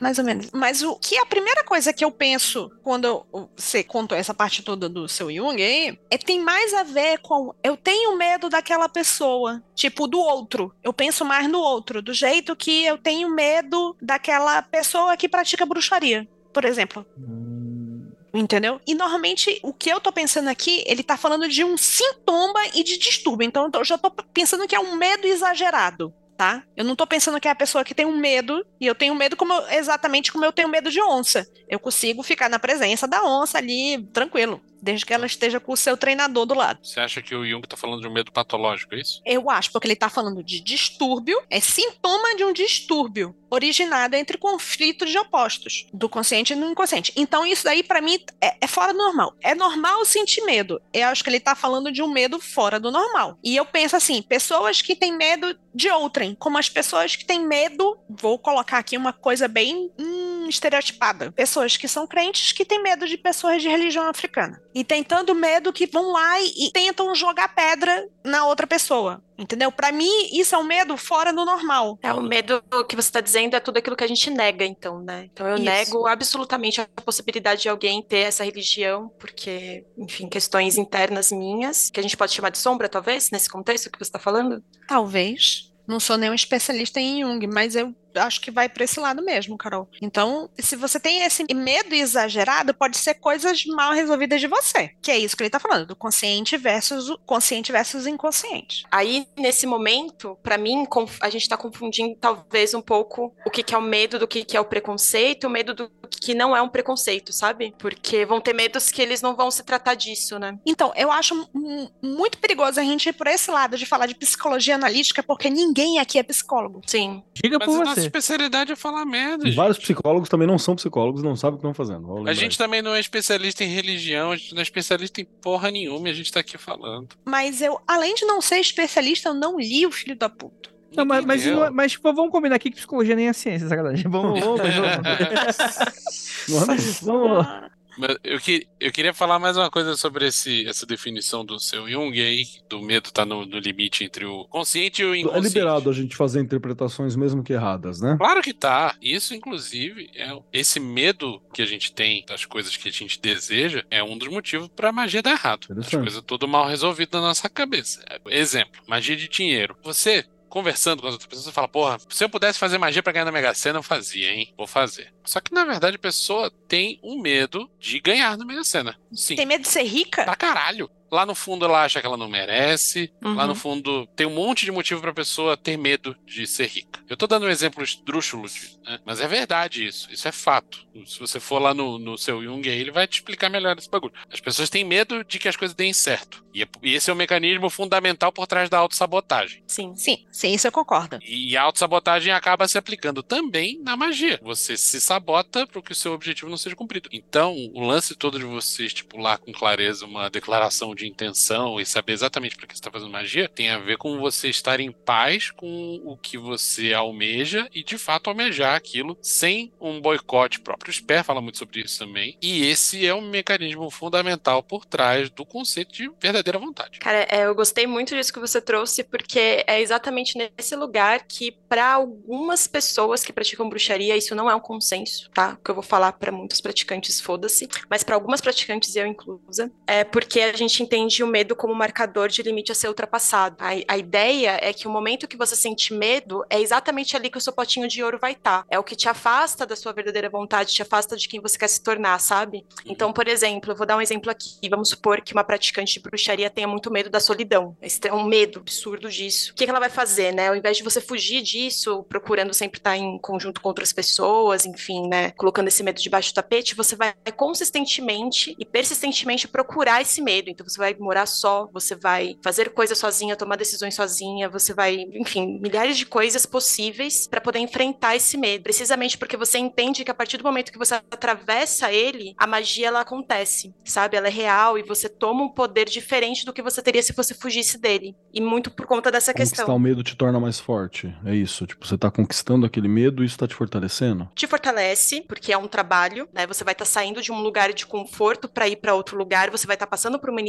Speaker 3: Mais ou menos. Mas o que a primeira coisa que eu penso quando você contou essa parte toda do seu Jung aí, é tem mais a ver com eu tenho medo daquela pessoa, tipo do outro. Eu penso mais no outro, do jeito que eu tenho medo daquela pessoa que pratica bruxaria, por exemplo. Entendeu? E normalmente o que eu tô pensando aqui, ele tá falando de um sintoma e de distúrbio. Então eu já tô pensando que é um medo exagerado, tá? Eu não tô pensando que é a pessoa que tem um medo, e eu tenho medo como eu- exatamente como eu tenho medo de onça. Eu consigo ficar na presença da onça ali, tranquilo. Desde que ela esteja com o seu treinador do lado.
Speaker 4: Você acha que o Jung tá falando de um medo patológico, é isso?
Speaker 3: Eu acho, porque ele tá falando de distúrbio, é sintoma de um distúrbio originado entre conflitos de opostos, do consciente e do inconsciente. Então, isso daí, para mim, é, é, fora do normal. É normal sentir medo. Eu acho que ele tá falando de um medo fora do normal. E eu penso assim: pessoas que têm medo de outrem, como as pessoas que têm medo, vou colocar aqui uma coisa bem hum, estereotipada: pessoas que são crentes que têm medo de pessoas de religião africana. E tem tanto medo que vão lá e, tentam jogar pedra na outra pessoa. Entendeu? Para mim, isso é um medo fora do normal.
Speaker 5: É o medo que você está dizendo é tudo aquilo que a gente nega, então, né? Então eu isso. nego absolutamente a possibilidade de alguém ter essa religião, porque, enfim, questões internas minhas, que a gente pode chamar de sombra, talvez, nesse contexto que você está falando?
Speaker 3: Talvez. Não sou nenhum especialista em Jung, mas eu acho que vai para esse lado mesmo, Carol. Então, se você tem esse medo exagerado, pode ser coisas mal resolvidas de você. Que é isso que ele tá falando, do consciente versus o consciente versus o inconsciente.
Speaker 5: Aí, nesse momento, para mim, a gente tá confundindo talvez um pouco o que, que é o medo do que, que é o preconceito, o medo do que não é um preconceito, sabe? Porque vão ter medos que eles não vão se tratar disso, né?
Speaker 3: Então, eu acho muito perigoso a gente ir por esse lado de falar de psicologia analítica, porque ninguém aqui é psicólogo.
Speaker 5: Sim.
Speaker 2: Diga por você
Speaker 4: especialidade é falar merda.
Speaker 6: E vários psicólogos também não são psicólogos, não sabem o que estão fazendo.
Speaker 4: A gente também não é especialista em religião, a gente não é especialista em porra nenhuma e a gente tá aqui falando.
Speaker 3: Mas eu, além de não ser especialista, eu não li o filho da puta.
Speaker 2: Não, mas, mas, mas tipo, vamos combinar aqui que psicologia nem é ciência, sacanagem. Vamos, vamos,
Speaker 4: vamos. vamos. Eu, que, eu queria falar mais uma coisa sobre esse, essa definição do seu Jung aí, do medo tá no, no, limite entre o consciente e o inconsciente.
Speaker 6: É liberado a gente fazer interpretações mesmo que erradas, né?
Speaker 4: Claro que tá. Isso, inclusive, é esse medo que a gente tem das coisas que a gente deseja é um dos motivos para a magia dar errado. As coisas tudo mal resolvidas na nossa cabeça. Exemplo, magia de dinheiro. Você conversando com as outras pessoas, você fala, porra, se eu pudesse fazer magia para ganhar na Mega Sena, eu fazia, hein? Vou fazer. Só que, na verdade, a pessoa tem um medo de ganhar na Mega Sena. Sim.
Speaker 3: Tem medo de ser rica?
Speaker 4: Pra caralho. Lá no fundo ela acha que ela não merece. Uhum. Lá no uhum. fundo tem um monte de motivo pra pessoa ter medo de ser rica. Eu tô dando um exemplo esdrúxulo, né? mas é verdade isso. Isso é fato. Se você for lá no, no seu Jung aí, ele vai te explicar melhor esse bagulho. As pessoas têm medo de que as coisas deem certo. E, é, e esse é o mecanismo fundamental por trás da autossabotagem.
Speaker 3: Sim, sim. Sim, isso eu concordo.
Speaker 4: E a autossabotagem acaba se aplicando também na magia. Você se sabota para que o seu objetivo não seja cumprido. Então, o lance todo de você estipular com clareza uma declaração de intenção e saber exatamente para que você está fazendo magia tem a ver com você estar em paz com o que você almeja e de fato almejar aquilo sem um boicote próprio. O Sper fala muito sobre isso também. E esse é um mecanismo fundamental por trás do conceito de verdadeira vontade.
Speaker 5: Cara, é, eu gostei muito disso que você trouxe, porque é exatamente nesse lugar que, para algumas pessoas que praticam bruxaria, isso não é um consenso, tá? Que eu vou falar para muitos praticantes, foda-se. Mas para algumas praticantes, eu inclusa, é porque a gente entende o medo como marcador de limite a ser ultrapassado. A, a ideia é que o momento que você sente medo é exatamente ali que o seu potinho de ouro vai estar. Tá. É o que te afasta da sua verdadeira vontade, te afasta de quem você quer se tornar, sabe? Então, por exemplo, eu vou dar um exemplo aqui. Vamos supor que uma praticante de bruxaria tenha muito medo da solidão. É um medo absurdo disso. O que, que ela vai fazer, né? Ao invés de você fugir disso, procurando sempre estar em conjunto com outras pessoas, enfim, né? Colocando esse medo debaixo do tapete, você vai consistentemente e persistentemente procurar esse medo. Então, você você vai morar só, você vai fazer coisas sozinha, tomar decisões sozinha, você vai, enfim, milhares de coisas possíveis para poder enfrentar esse medo. Precisamente porque você entende que a partir do momento que você atravessa ele, a magia ela acontece, sabe? Ela é real e você toma um poder diferente do que você teria se você fugisse dele. E muito por conta dessa
Speaker 6: Conquistar
Speaker 5: questão.
Speaker 6: o medo te torna mais forte. É isso. Tipo, você tá conquistando aquele medo e isso tá te fortalecendo?
Speaker 5: Te fortalece, porque é um trabalho, né? Você vai estar tá saindo de um lugar de conforto para ir para outro lugar, você vai estar tá passando por uma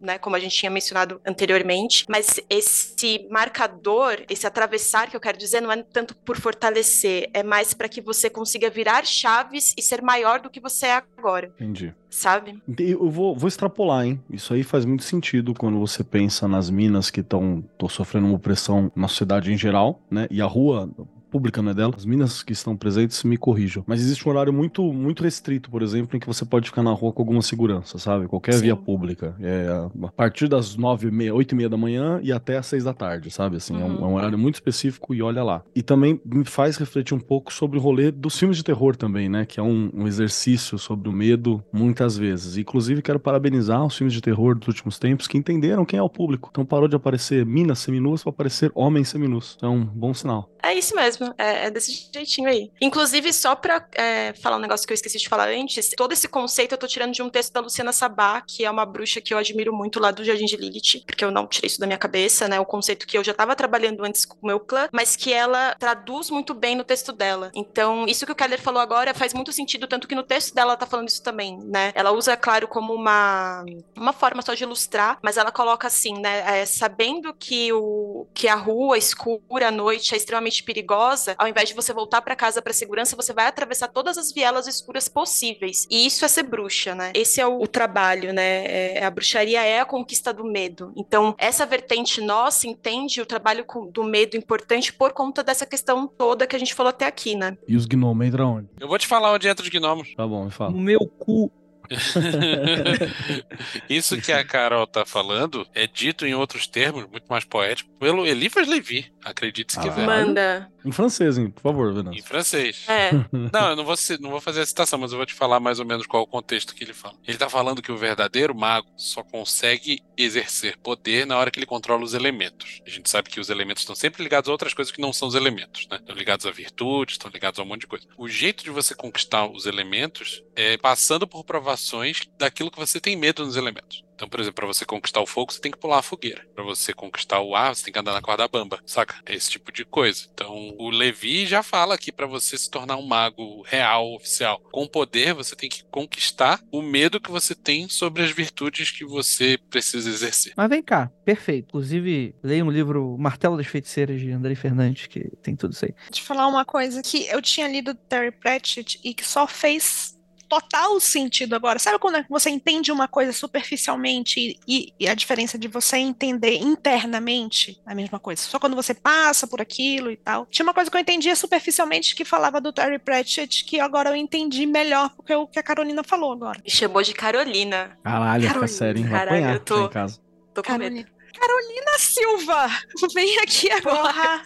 Speaker 5: né, como a gente tinha mencionado anteriormente, mas esse marcador, esse atravessar que eu quero dizer, não é tanto por fortalecer, é mais para que você consiga virar chaves e ser maior do que você é agora.
Speaker 6: Entendi.
Speaker 5: Sabe?
Speaker 6: Eu vou, vou extrapolar, hein? Isso aí faz muito sentido quando você pensa nas minas que estão sofrendo uma opressão na sociedade em geral, né? E a rua pública, não é dela. As minas que estão presentes me corrijam. Mas existe um horário muito, muito restrito, por exemplo, em que você pode ficar na rua com alguma segurança, sabe? Qualquer
Speaker 5: Sim.
Speaker 6: via pública. É a partir das nove e meia, oito e meia da manhã e até às seis da tarde, sabe? Assim, é, um,
Speaker 5: Uhum.
Speaker 6: é um horário muito específico e olha lá. E também me faz refletir um pouco sobre o rolê dos filmes de terror também, né? Que é um, um exercício sobre o medo muitas vezes. Inclusive, quero parabenizar os filmes de terror dos últimos tempos que entenderam quem é o público. Então parou de aparecer minas seminuas para aparecer homens seminus. É um bom sinal.
Speaker 5: É isso mesmo, é, é desse jeitinho aí. Inclusive, só pra é, falar um negócio que eu esqueci de falar antes, todo esse conceito eu tô tirando de um texto da Luciana Sabá, que é uma bruxa que eu admiro muito lá do Jardim de Lilith, porque eu não tirei isso da minha cabeça, né? O conceito que eu já tava trabalhando antes com o meu clã, mas que ela traduz muito bem no texto dela. Então, isso que o Keller falou agora faz muito sentido, tanto que no texto dela ela tá falando isso também, né? Ela usa, claro, como uma, uma forma só de ilustrar, mas ela coloca assim, né? é, sabendo que, o, que a rua escura à noite é extremamente perigosa, ao invés de você voltar para casa para segurança, você vai atravessar todas as vielas escuras possíveis. E isso é ser bruxa, né? Esse é o, o trabalho, né? É, a bruxaria é a conquista do medo. Então, essa vertente nossa entende o trabalho com- do medo importante por conta dessa questão toda que a gente falou até aqui, né?
Speaker 6: E os gnomos entram onde?
Speaker 4: Eu vou te falar onde entra os gnomos.
Speaker 6: Tá bom, me fala.
Speaker 2: No meu cu.
Speaker 4: Isso que a Carol tá falando é dito em outros termos, muito mais poéticos, pelo Eliphas Levi, acredite se
Speaker 6: Ah.
Speaker 4: quiser.
Speaker 5: Manda.
Speaker 6: Em francês, hein? Por favor,
Speaker 4: Em
Speaker 6: Venâncio.
Speaker 4: francês.
Speaker 5: É.
Speaker 4: Não, eu não vou, não vou fazer a citação, mas eu vou te falar mais ou menos qual é o contexto que ele fala. Ele tá falando que o verdadeiro mago só consegue exercer poder na hora que ele controla os elementos. A gente sabe que os elementos estão sempre ligados a outras coisas que não são os elementos, né? Estão ligados a virtudes, estão ligados a um monte de coisa. O jeito de você conquistar os elementos é passando por provações daquilo que você tem medo nos elementos. Então, por exemplo, para você conquistar o fogo, você tem que pular a fogueira. Para você conquistar o ar, você tem que andar na corda bamba, saca? É esse tipo de coisa. Então, o Levi já fala que para você se tornar um mago real, oficial, com poder, você tem que conquistar o medo que você tem sobre as virtudes que você precisa exercer.
Speaker 2: Mas vem cá, perfeito. Inclusive, leia um livro Martelo das Feiticeiras de André Fernandes, que tem tudo isso aí.
Speaker 3: Te falar uma coisa que eu tinha lido do Terry Pratchett e que só fez total sentido agora. Sabe quando você entende uma coisa superficialmente e, e a diferença de você entender internamente a mesma coisa? Só quando você passa por aquilo e tal. Tinha uma coisa que eu entendia superficialmente que falava do Terry Pratchett que agora eu entendi melhor porque é o que a Carolina falou agora.
Speaker 5: Me chamou de Carolina.
Speaker 6: Caralho, fica
Speaker 5: Carolina,
Speaker 6: sério, hein?
Speaker 5: Caralho, eu tô-
Speaker 6: lá em casa.
Speaker 5: Tô com medo.
Speaker 3: Carolina. Silva, vem aqui agora.
Speaker 5: Porra.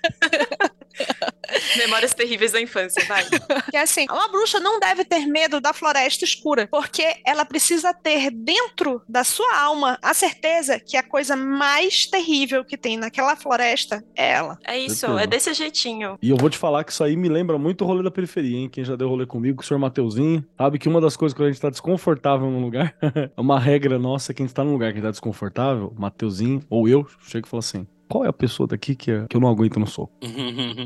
Speaker 5: Memórias terríveis da infância, vai.
Speaker 3: Que é assim, uma bruxa não deve ter medo da floresta escura, porque ela precisa ter dentro da sua alma a certeza que a coisa mais terrível que tem naquela floresta é ela.
Speaker 5: É isso,
Speaker 6: Certeza.
Speaker 5: é desse jeitinho.
Speaker 6: E eu vou te falar que isso aí me lembra muito o rolê da periferia, hein? Quem já deu rolê comigo, o senhor Mateuzinho, sabe que uma das coisas quando a gente tá desconfortável num lugar, é uma regra nossa, quem está num lugar que tá desconfortável, Mateuzinho, ou eu, chego e falo assim, qual é a pessoa daqui que, é- que eu não aguento no soco?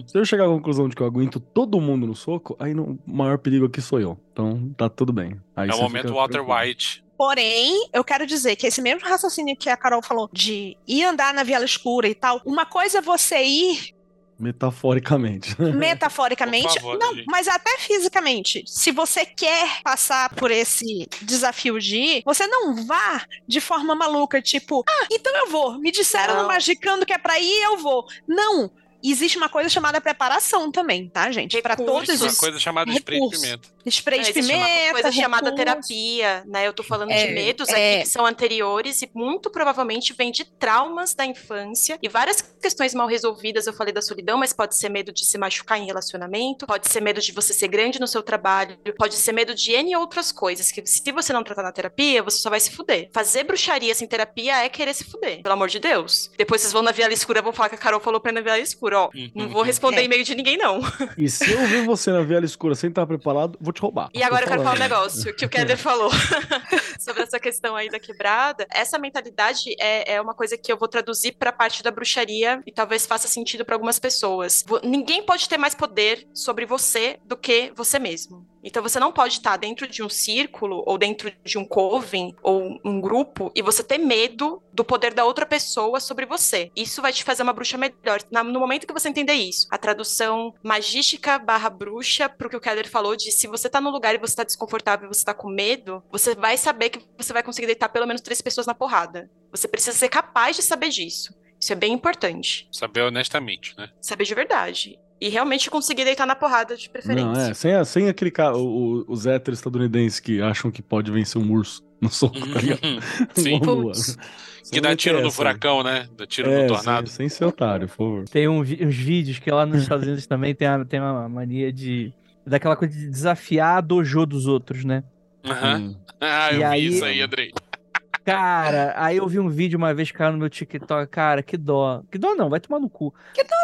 Speaker 6: Se eu chegar à conclusão de que eu aguento todo mundo no soco, aí no- o maior perigo aqui sou eu. Então tá tudo bem. Aí
Speaker 4: é o momento Walter
Speaker 6: tranquilo.
Speaker 4: White.
Speaker 3: Porém, eu quero dizer que esse mesmo raciocínio que a Carol falou de ir andar na viela escura e tal, uma coisa é você ir
Speaker 6: Metaforicamente.
Speaker 3: metaforicamente,
Speaker 4: Por favor,
Speaker 3: não,
Speaker 4: gente.
Speaker 3: mas até fisicamente. Se você quer passar por esse desafio de ir, você não vá de forma maluca, tipo, ah, então eu vou. Me disseram
Speaker 5: Não.
Speaker 3: no Magicando que é pra ir, eu vou. Não. Existe uma coisa chamada preparação também, tá, gente? Pra
Speaker 5: Recurso.
Speaker 3: todos
Speaker 4: Uma
Speaker 3: esses
Speaker 4: coisa chamada spray de
Speaker 3: recurso.
Speaker 4: pimenta.
Speaker 3: spray de
Speaker 5: É, existe uma
Speaker 3: pimenta,
Speaker 5: coisa chamada terapia, né? Eu tô falando
Speaker 3: É,
Speaker 5: de medos
Speaker 3: é.
Speaker 5: aqui que são anteriores e muito provavelmente vem de traumas da infância e várias questões mal resolvidas. Eu falei da solidão, mas pode ser medo de se machucar em relacionamento, pode ser medo de você ser grande no seu trabalho, pode ser medo de N outras coisas que se você não tratar na terapia, você só vai se fuder. Fazer bruxaria sem terapia é querer se fuder, pelo amor de Deus. Depois vocês vão na Viela Escura, vão falar que a Carol falou pra ir na Viela Escura, ó. Não vou responder
Speaker 3: É.
Speaker 5: e-mail de ninguém, não.
Speaker 6: E se eu ver você na viela escura sem estar preparado, vou te roubar.
Speaker 5: E agora eu quero falar um negócio que o Keller falou sobre essa questão aí da quebrada. Essa mentalidade é, é uma coisa que eu vou traduzir para a parte da bruxaria e talvez faça sentido para algumas pessoas. Ninguém pode ter mais poder sobre você do que você mesmo. Então você não pode estar dentro de um círculo ou dentro de um coven ou um grupo e você ter medo do poder da outra pessoa sobre você. Isso vai te fazer uma bruxa melhor. No momento que você entender isso, a tradução magística barra bruxa pro que o Keller falou de se você tá no lugar e você tá desconfortável e você tá com medo, você vai saber que você vai conseguir deitar pelo menos três pessoas na porrada. Você precisa ser capaz de saber disso. Isso é bem importante.
Speaker 4: Saber honestamente, né?
Speaker 5: Saber de verdade. E realmente conseguir deitar na porrada de preferência.
Speaker 6: Não, é, sem, sem aquele cara, o- o- os héteros estadunidenses que acham que pode vencer um urso no soco, tá ligado?
Speaker 4: Sim. Que dá tiro no
Speaker 6: essa.
Speaker 4: furacão, né? Dá tiro
Speaker 6: É,
Speaker 4: no tornado.
Speaker 6: Sem, sem ser otário, por favor.
Speaker 2: Tem um uns vídeos que lá nos Estados Unidos também tem, a- tem uma mania de. daquela coisa de desafiar a dojo dos outros, né?
Speaker 4: Aham.
Speaker 6: Hum.
Speaker 4: Ah, eu
Speaker 2: E
Speaker 4: vi
Speaker 2: aí-
Speaker 4: isso aí, Andrei.
Speaker 2: Cara, aí eu vi um vídeo uma vez, cara, no meu TikTok. Cara, que dó. Que dó não, vai tomar no cu.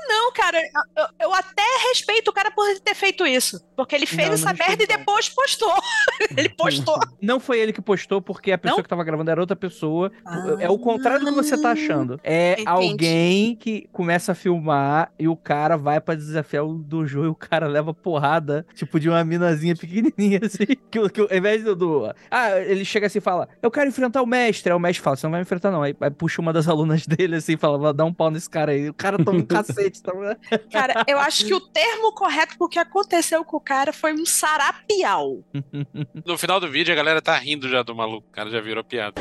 Speaker 3: Não, cara, eu, eu até respeito o cara por ter feito isso. Porque ele fez
Speaker 2: Não,
Speaker 3: essa
Speaker 2: não
Speaker 3: merda e
Speaker 2: respeito, não.
Speaker 3: depois postou. ele postou.
Speaker 2: Não foi ele que postou, porque a pessoa
Speaker 3: Não?
Speaker 2: que tava gravando era outra pessoa. É o contrário do que você tá achando. É
Speaker 3: Entendi.
Speaker 2: alguém que começa a filmar e o cara vai pra desafiar o dojo e o cara leva porrada, tipo, de uma minazinha pequenininha, assim. Que, que, o- ao invés do, do- Ah, ele chega assim e fala: Eu quero enfrentar o mestre. Aí o mestre fala: Você não vai me enfrentar, não. Aí, aí puxa uma das alunas dele assim e fala: Vai dar um pau nesse cara aí. O cara toma um cacete, tá vendo?
Speaker 3: Cara, eu acho que o termo correto pro que aconteceu com o cara foi um sarapiau.
Speaker 4: No final do vídeo, a galera tá rindo já do maluco. O cara já virou piada.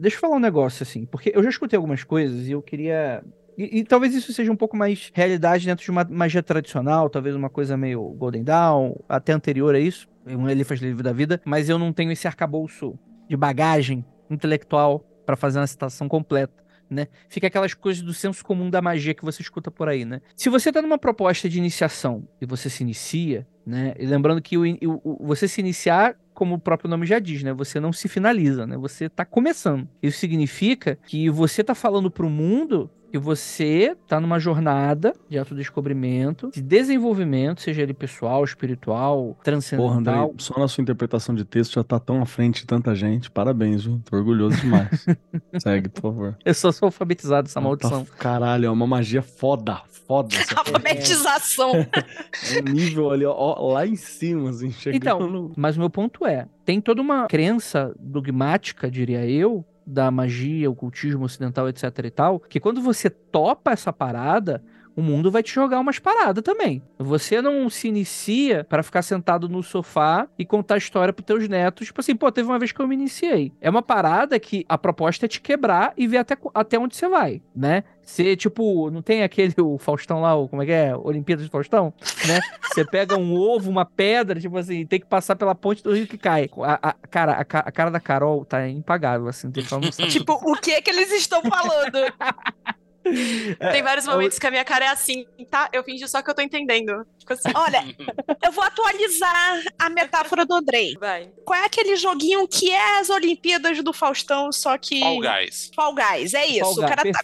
Speaker 2: Deixa eu falar um negócio, assim, porque eu já escutei algumas coisas e eu queria. E, e talvez isso seja um pouco mais realidade dentro de uma magia tradicional, talvez uma coisa meio Golden Dawn, até anterior a isso, um Elifas Livre da Vida, mas eu não tenho esse arcabouço de bagagem intelectual pra fazer uma citação completa. Né? Fica aquelas coisas do senso comum da magia que você escuta por aí, né? Se você tá numa proposta de iniciação e você se inicia, né? E lembrando que o, o- o- você se iniciar, como o próprio nome já diz, né? Você não se finaliza, né? Você tá começando. Isso significa que você tá falando pro mundo que você tá numa jornada de autodescobrimento, de desenvolvimento, seja ele pessoal, espiritual,
Speaker 6: Porra,
Speaker 2: transcendental.
Speaker 6: André, só na sua interpretação de texto já tá tão à frente de tanta gente. Parabéns, viu? Tô orgulhoso demais. Segue, por favor.
Speaker 2: Eu só sou alfabetizado, essa maldição.
Speaker 6: Tá- caralho, é uma magia foda, foda. essa
Speaker 3: Alfabetização.
Speaker 6: É um nível ali, ó, ó, lá em cima, assim, chegando
Speaker 2: Então. Mas o meu ponto é, tem toda uma crença dogmática, diria eu, da magia, ocultismo ocidental, etc e tal, que quando você topa essa parada, o mundo vai te jogar umas paradas também. Você não se inicia para ficar sentado no sofá e contar história pros teus netos, tipo assim, pô, teve uma vez que eu me iniciei. É uma parada que a proposta é te quebrar e ver até, até onde você vai, né? Você, tipo, não tem aquele o Faustão lá, o, como é que é? Olimpíadas de Faustão, né? Você pega um ovo, uma pedra, tipo assim, tem que passar pela ponte do rio que cai. A, a- cara, a, a cara da Carol tá impagável, assim, tem não sabe.
Speaker 3: tipo, o que é que eles estão falando?
Speaker 5: Tem vários momentos que a minha cara é assim, tá? Eu fingi só que eu tô entendendo. Fico assim,
Speaker 3: Olha, eu vou atualizar a metáfora do Andrei.
Speaker 5: vai.
Speaker 3: Qual é aquele joguinho que é as Olimpíadas do Faustão, só que.
Speaker 4: Fall Guys.
Speaker 3: Fall Guys, é isso.
Speaker 2: Fall
Speaker 3: o
Speaker 2: Guys,
Speaker 3: cara tá.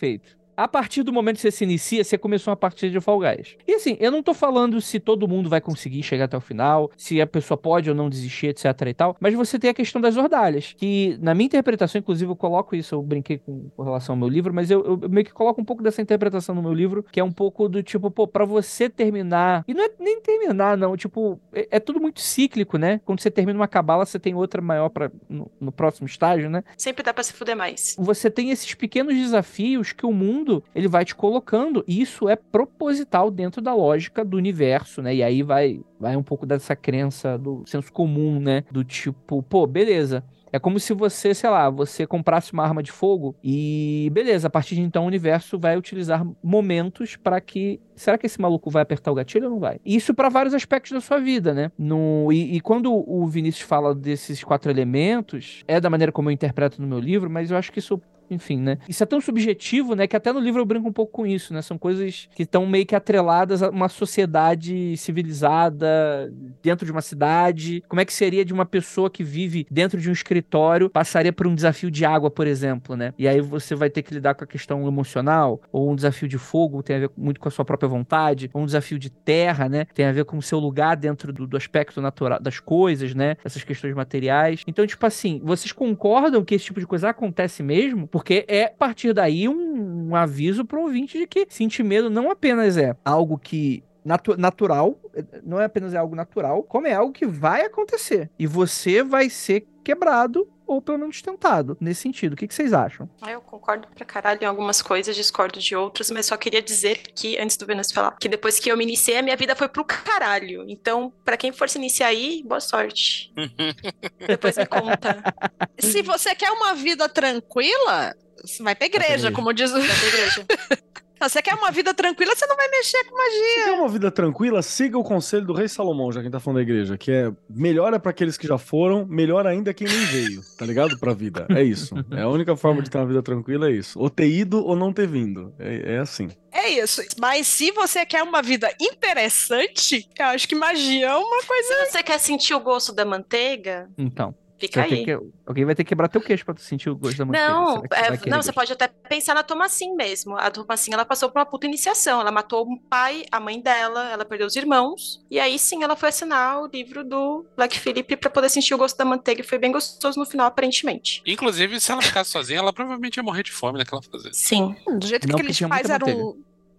Speaker 2: A partir do momento que você se inicia, você começou uma partida de Fall Guys. E assim, eu não tô falando se todo mundo vai conseguir chegar até o final, se a pessoa pode ou não desistir, etc e tal, mas você tem a questão das ordalhas, que na minha interpretação, inclusive eu coloco isso, eu brinquei com, com relação ao meu livro, mas eu, eu meio que coloco um pouco dessa interpretação no meu livro, que é um pouco do tipo, pô, pra você terminar, e não é nem terminar não, tipo, é, é tudo muito cíclico, né? Quando você termina uma cabala, você tem outra maior para no, no próximo estágio, né?
Speaker 5: Sempre dá pra se fuder mais.
Speaker 2: você tem esses pequenos desafios que o mundo ele vai te colocando e isso é proposital dentro da lógica do universo, né? E aí vai vai um pouco dessa crença do senso comum, né? Do tipo, pô, beleza. É como se você, sei lá, você comprasse uma arma de fogo e beleza, a partir de então o universo vai utilizar momentos para que será que esse maluco vai apertar o gatilho ou não vai? Isso para vários aspectos da sua vida, né? No, e, e quando o Vinícius fala desses quatro elementos, é da maneira como eu interpreto no meu livro, mas eu acho que isso enfim, né? Isso é tão subjetivo, né? Que até no livro eu brinco um pouco com isso, né? São coisas que estão meio que atreladas a uma sociedade civilizada dentro de uma cidade. Como é que seria de uma pessoa que vive dentro de um escritório, passaria por um desafio de água, por exemplo, né? E aí você vai ter que lidar com a questão emocional, ou um desafio de fogo, tem a ver muito com a sua própria vontade, ou um desafio de terra, né? Tem a ver com o seu lugar dentro do, do aspecto natural das coisas, né? Essas questões materiais. Então, tipo assim, vocês concordam que esse tipo de coisa acontece mesmo? Porque é, a partir daí, um, um aviso pro ouvinte de que sentir medo não apenas é algo que natu- natural, não é apenas é algo natural, como é algo que vai acontecer. E você vai ser quebrado ou pelo menos tentado nesse sentido. O que, que vocês acham?
Speaker 5: Ah, Eu concordo pra caralho em algumas coisas, discordo de outras, mas só queria dizer que, antes do Venus falar, que depois que eu me iniciei, a minha vida foi pro caralho. Então, pra quem for se iniciar aí, boa sorte. depois me conta.
Speaker 3: Se você quer uma vida tranquila, você vai pra igreja,
Speaker 6: igreja.
Speaker 3: como diz o.
Speaker 5: Da tua igreja.
Speaker 3: Você quer uma vida tranquila, você não vai mexer com magia.
Speaker 6: Se quer uma vida tranquila, siga o conselho do rei Salomão, já que a gente tá falando da igreja, que é melhor é pra aqueles que já foram, melhor ainda é quem nem veio, tá ligado? Pra vida. É isso. É a única forma de ter uma vida tranquila, é isso. Ou ter ido ou não ter vindo. É, é assim.
Speaker 3: É isso. Mas se você quer uma vida interessante, eu acho que magia é uma coisa.
Speaker 5: Se você quer sentir o gosto da manteiga,
Speaker 2: Então,
Speaker 5: fica aí.
Speaker 2: que- alguém vai ter que quebrar teu queixo pra tu sentir o gosto da manteiga.
Speaker 5: Não, é, não, você pode até pensar na Thomasin mesmo. A Thomasin, ela passou por uma puta iniciação. Ela matou o pai, a mãe dela, ela perdeu os irmãos. E aí sim, ela foi assinar o livro do Black Phillip pra poder sentir o gosto da manteiga. E foi bem gostoso no final, aparentemente.
Speaker 4: Inclusive, se ela ficasse sozinha, ela provavelmente ia morrer de fome naquela fazenda.
Speaker 5: Sim.
Speaker 3: Do jeito
Speaker 2: Não,
Speaker 3: que
Speaker 2: tinha
Speaker 3: pais
Speaker 2: muita
Speaker 3: eram.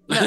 Speaker 3: Não,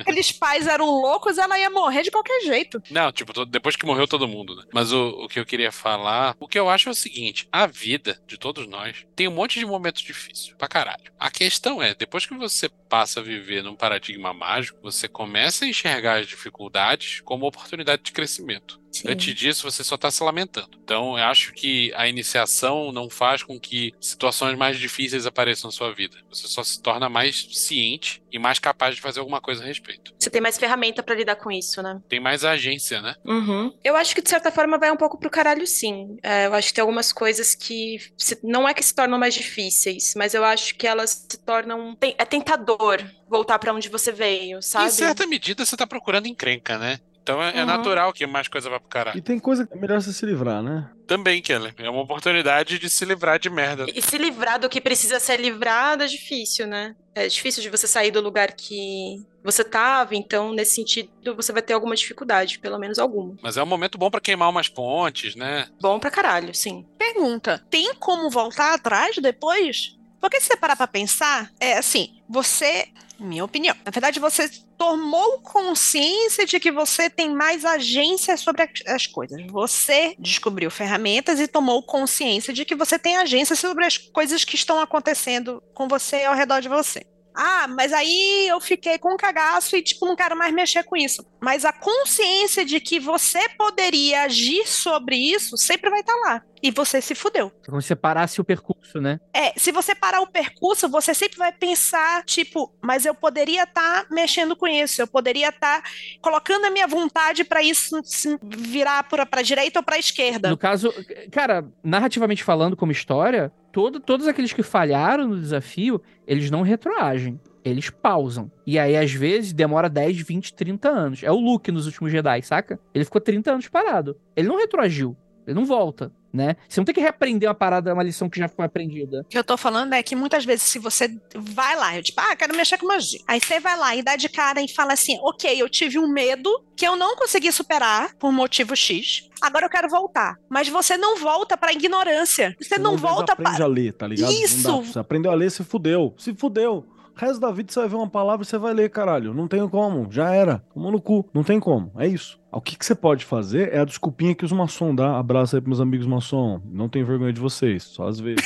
Speaker 3: aqueles pais eram loucos, ela ia morrer de qualquer jeito.
Speaker 4: Não, tipo, depois que morreu todo mundo, né? Mas o, o que eu queria falar, o que eu acho é o seguinte: a vida de todos nós tem um monte de momentos difíceis, pra caralho. A questão é, depois que você passa a viver num paradigma mágico, você começa a enxergar as dificuldades como oportunidade de crescimento.
Speaker 5: Sim.
Speaker 4: Antes disso, você só tá se lamentando. Então, eu acho que a iniciação não faz com que situações mais difíceis apareçam na sua vida. Você só se torna mais ciente e mais capaz de fazer alguma coisa a respeito.
Speaker 5: Você tem mais ferramenta pra lidar com isso, né?
Speaker 4: Tem mais agência, né?
Speaker 5: Uhum. Eu acho que de certa forma vai um pouco pro caralho, sim. É, eu acho que tem algumas coisas que se- não é que se tornam mais difíceis, mas eu acho que elas se tornam. tem- É tentador voltar pra onde você veio, sabe?
Speaker 4: Em certa medida, você tá procurando encrenca, né? Então é, é
Speaker 5: Uhum.
Speaker 4: natural que mais coisa vá pro caralho.
Speaker 6: E tem coisa que é melhor você se livrar, né?
Speaker 4: Também, Keller. É uma oportunidade de se livrar de merda.
Speaker 5: E se livrar do que precisa ser livrado é difícil, né? É difícil de você sair do lugar que você tava, então, nesse sentido, você vai ter alguma dificuldade, pelo menos alguma.
Speaker 4: Mas é um momento bom pra queimar umas pontes, né?
Speaker 5: Bom pra caralho, sim.
Speaker 3: Pergunta: tem como voltar atrás depois? Porque se você parar pra pensar, é assim, você, minha opinião, na verdade você tomou consciência de que você tem mais agência sobre as- as coisas. Você descobriu ferramentas e tomou consciência de que você tem agência sobre as coisas que estão acontecendo com você e ao redor de você. Ah, mas aí eu fiquei com um cagaço e, tipo, não quero mais mexer com isso. Mas a consciência de que você poderia agir sobre isso sempre vai estar lá. E você se fudeu.
Speaker 2: Como se você parasse o percurso, né?
Speaker 3: É, se você parar o percurso, você sempre vai pensar, tipo, mas eu poderia estar mexendo com isso, eu poderia estar colocando a minha vontade pra isso virar pra, pra direita ou pra esquerda.
Speaker 2: No caso, cara, narrativamente falando, como história, todo, todos aqueles que falharam no desafio, eles não retroagem. Eles pausam. E aí, às vezes, demora 10, 20, 30 anos. É o Luke nos últimos Jedi, saca? Ele ficou 30 anos parado. Ele não retroagiu. Ele não volta, né? Você não tem que reaprender uma parada, uma lição que já foi aprendida.
Speaker 3: O que eu tô falando é que muitas vezes, se você vai lá, eu tipo, ah, quero mexer com magia. Aí você vai lá e dá de cara e fala assim: ok, eu tive um medo que eu não consegui superar por motivo X. Agora eu quero voltar. Mas você não volta pra ignorância. Você não volta
Speaker 6: aprende
Speaker 3: para.
Speaker 6: a ler, tá ligado? Não dá.
Speaker 3: Isso!
Speaker 6: Você aprendeu a ler, se fudeu. Se fudeu. O resto da vida você vai ver uma palavra e você vai ler, caralho. Não tem como. Já era. Tomou no cu. Não tem como. É isso. O que, que você pode fazer é a desculpinha que os maçom dá. Abraço aí pros meus amigos maçom. Não tenho vergonha de vocês. Só às vezes.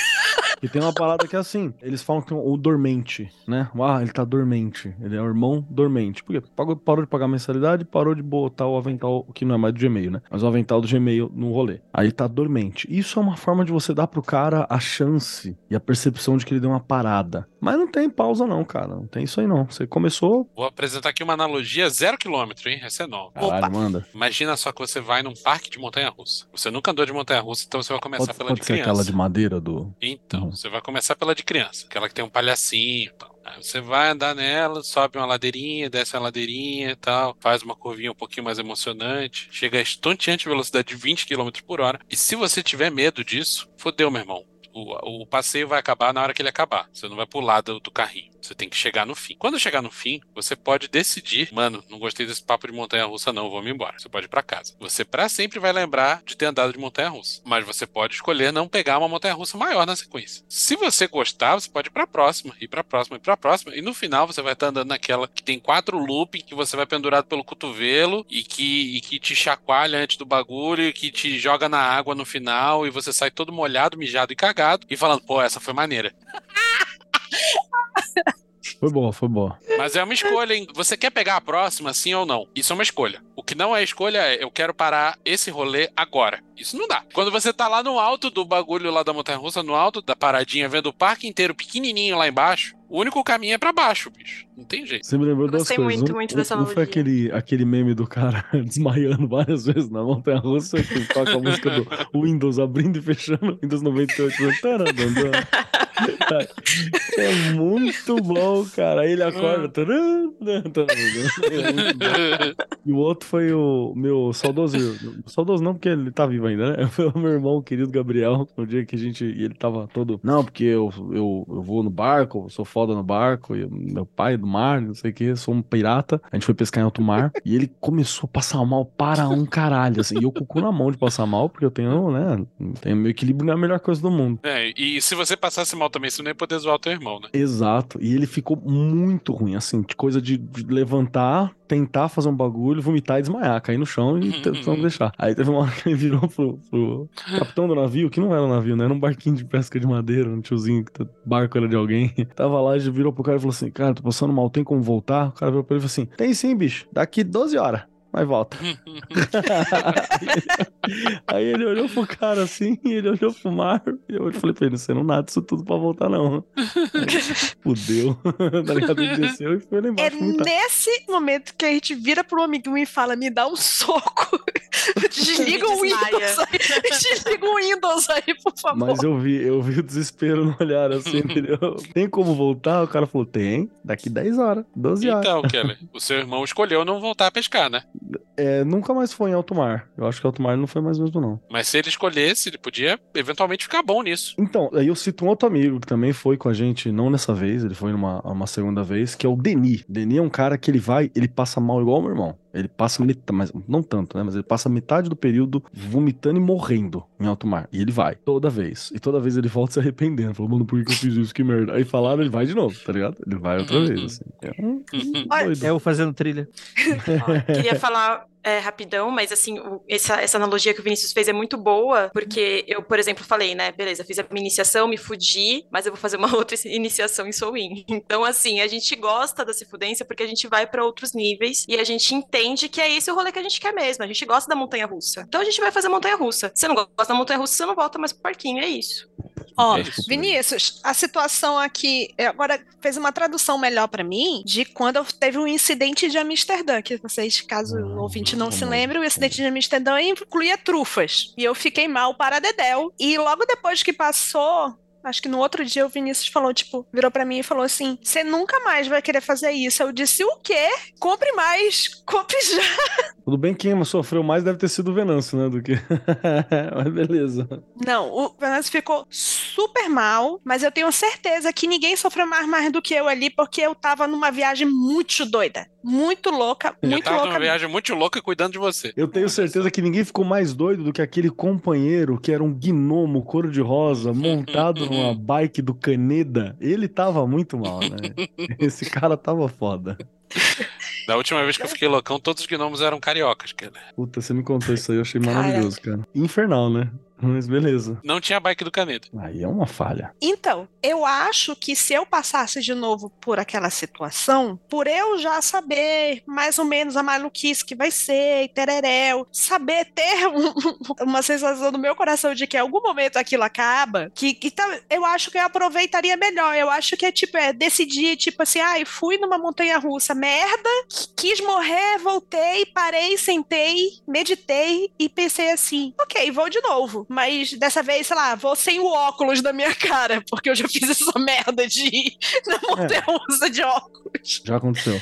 Speaker 6: E tem uma parada que é assim: eles falam que o dormente, né? Ah, ele tá dormente. Ele é o irmão dormente. Por quê? Pagou, parou de pagar mensalidade, parou de botar o avental, que não é mais do Gmail, né? Mas o avental do Gmail no rolê. Aí tá dormente. Isso é uma forma de você dar pro cara a chance e a percepção de que ele deu uma parada. Mas não tem pausa, não, cara. Não tem isso aí, não. Você começou.
Speaker 4: Vou apresentar aqui uma analogia zero quilômetro, hein? Essa é nova.
Speaker 6: Caralho, manda.
Speaker 4: Imagina só que você vai num parque de montanha-russa. Você nunca andou de montanha-russa, então você vai começar
Speaker 6: Pode,
Speaker 4: pela
Speaker 6: pode
Speaker 4: de
Speaker 6: ser
Speaker 4: criança.
Speaker 6: aquela de madeira do.
Speaker 4: Então, Você vai começar pela de criança, aquela que tem um palhacinho e tal. Aí você vai andar nela, sobe uma ladeirinha, desce uma ladeirinha e tal, faz uma curvinha um pouquinho mais emocionante, chega a estonteante velocidade de 20 km por hora. E se você tiver medo disso, fodeu, meu irmão. O, o passeio vai acabar na hora que ele acabar. Você não vai pular do, do carrinho. Você tem que chegar no fim. Quando chegar no fim, você pode decidir, mano, não gostei desse papo de montanha-russa não, vou me embora. Você pode ir pra casa. Você pra sempre vai lembrar de ter andado de montanha-russa, mas você pode escolher não pegar uma montanha-russa maior na sequência. Se você gostar, você pode ir pra próxima, ir pra próxima, ir pra próxima, e no final você vai estar andando naquela que tem quatro looping que você vai pendurado pelo cotovelo e que, e que te chacoalha antes do bagulho e que te joga na água no final e você sai todo molhado, mijado e cagado e falando, pô, essa foi maneira.
Speaker 6: Foi boa, foi boa.
Speaker 4: Mas é uma escolha, hein? Você quer pegar a próxima, sim ou não? Isso é uma escolha. O que não é escolha é eu quero parar esse rolê agora. Isso não dá. Quando você tá lá no alto do bagulho lá da montanha russa, no alto da paradinha, vendo o parque inteiro pequenininho lá embaixo, O único caminho é pra baixo, bicho. Não tem jeito.
Speaker 6: Você me lembrou duas
Speaker 5: Gostei
Speaker 6: coisas.
Speaker 5: muito,
Speaker 6: um,
Speaker 5: muito
Speaker 6: um-
Speaker 5: dessa
Speaker 6: um foi aquele, aquele meme do cara desmaiando várias vezes na montanha russa que toca a música do Windows abrindo e fechando, Windows 98. né? É muito bom, cara. Aí ele acorda. E o outro foi o meu saudoso. Saudoso não, porque ele tá vivo ainda, né? Foi o meu irmão, o querido Gabriel, no dia que a gente. E ele tava todo. Não, porque eu, eu, eu vou no barco, sou foda no barco, e meu pai é do mar, não sei o que, sou um pirata. A gente foi pescar em alto mar. e ele começou a passar mal para um caralho, assim. E eu com o cu na mão de passar mal, porque eu tenho, né? Tenho meu equilíbrio não é a melhor coisa do mundo.
Speaker 4: É, e se você passasse mal também, você não ia poder zoar o teu irmão, né?
Speaker 6: Exato. E ele ficou muito ruim, assim, de coisa de, levantar, tentar fazer um bagulho, vomitar e desmaiar, cair no chão e t- não deixar. Aí teve uma hora que ele virou pro, pro capitão do navio, que não era um navio, né? Era um barquinho de pesca de madeira, um tiozinho, que o barco era de alguém. Tava lá, ele virou pro cara e falou assim: Cara, tô passando mal, tem como voltar? O cara virou pra ele e falou assim: Tem sim, bicho, daqui 12 horas. Mas volta. Aí ele olhou pro cara assim, ele olhou pro mar, e eu falei pra ele, você não nada isso tudo pra voltar, não. Fudeu. tá ligado? Ele desceu e foi lá
Speaker 3: É
Speaker 6: embaixo vomitar.
Speaker 3: nesse momento que a gente vira pro amiguinho e fala: me dá um soco. Desliga o. Windows aí. Desliga o Windows aí, por favor.
Speaker 6: Mas eu vi, eu vi o desespero no olhar assim, entendeu? Tem como voltar? O cara falou, tem, daqui 10 horas, 12 horas.
Speaker 4: Então, Keller, o seu irmão escolheu não voltar a pescar, né?
Speaker 6: É, nunca mais foi em alto mar. Eu acho que alto mar não foi mais mesmo, não.
Speaker 4: Mas se ele escolhesse, ele podia eventualmente ficar bom nisso.
Speaker 6: Então, aí eu cito um outro amigo que também foi com a gente, não nessa vez, ele foi numa uma segunda vez, que é o Denis. Denis é um cara que ele vai, ele passa mal igual o meu irmão. Ele passa metade, mas não tanto, né? Mas ele passa metade do período vomitando e morrendo em alto mar. E ele vai, toda vez. E toda vez ele volta se arrependendo. Falou, mano, por que eu fiz isso? Que merda. Aí falaram, ele vai de novo, tá ligado? Ele vai outra vez, assim. É um, um
Speaker 3: Olha,
Speaker 6: doido.
Speaker 2: É eu fazendo trilha.
Speaker 5: Ó, queria falar é, rapidão, mas assim, o- essa, essa analogia que o Vinícius fez é muito boa, porque eu, por exemplo, falei, né, beleza, fiz a minha iniciação, me fudi, mas eu vou fazer uma outra iniciação em Soul In. Então, assim, a gente gosta da Cifudência porque a gente vai pra outros níveis e a gente entende que é esse o rolê que a gente quer mesmo. A gente gosta da montanha-russa. Então a gente vai fazer montanha-russa. Se você não gosta da montanha-russa, você não volta mais pro parquinho, é isso.
Speaker 3: Ó,
Speaker 4: É isso.
Speaker 3: Vinícius, a situação aqui é, agora fez uma tradução melhor pra mim de quando teve um incidente de Amsterdã, que vocês, caso o
Speaker 6: Ah,
Speaker 3: ouvinte não se
Speaker 6: vamos.
Speaker 3: lembre, o incidente de Amsterdã incluía trufas. E eu fiquei mal para Dedéu. E logo depois que passou, acho que no outro dia o Vinícius falou, tipo, virou pra mim e falou assim: "Você nunca mais vai querer fazer isso". Eu disse: "O quê? Compre mais, compre já".
Speaker 6: Tudo bem que quem sofreu mais deve ter sido o Venâncio, né? Do que. Mas beleza.
Speaker 3: Não, o Venâncio ficou super mal, mas eu tenho certeza que ninguém sofreu mais, mais do que eu ali, porque eu tava numa viagem muito doida. Muito louca,
Speaker 4: Eu
Speaker 3: muito
Speaker 4: tava
Speaker 3: louca.
Speaker 4: numa viagem muito louca cuidando de você.
Speaker 6: Eu tenho certeza que ninguém ficou mais doido do que aquele companheiro que era um gnomo cor-de-rosa montado numa bike do Caneda. Ele tava muito mal, né? Esse cara tava foda.
Speaker 4: Da última vez que eu fiquei loucão, todos os gnomos eram cariocas, Keller.
Speaker 6: Puta, você me contou isso aí, eu achei maravilhoso, cara. Infernal, né? Mas beleza.
Speaker 4: Não tinha bike do caneta.
Speaker 6: Aí é uma falha.
Speaker 3: Então, eu acho que se eu passasse de novo por aquela situação, por eu já saber mais ou menos a maluquice que vai ser, e tereréu, saber ter um- uma sensação no meu coração de que em algum momento aquilo acaba, que, que tá- eu acho que eu aproveitaria melhor. Eu acho que é tipo, é decidir, tipo assim, ai, fui numa montanha russa, merda, quis morrer, voltei, parei, sentei, meditei e pensei assim, ok, vou de novo. Mas dessa vez, sei lá, vou sem o óculos da minha cara, porque eu já fiz essa merda de ir na montanha russa de óculos.
Speaker 6: Já aconteceu.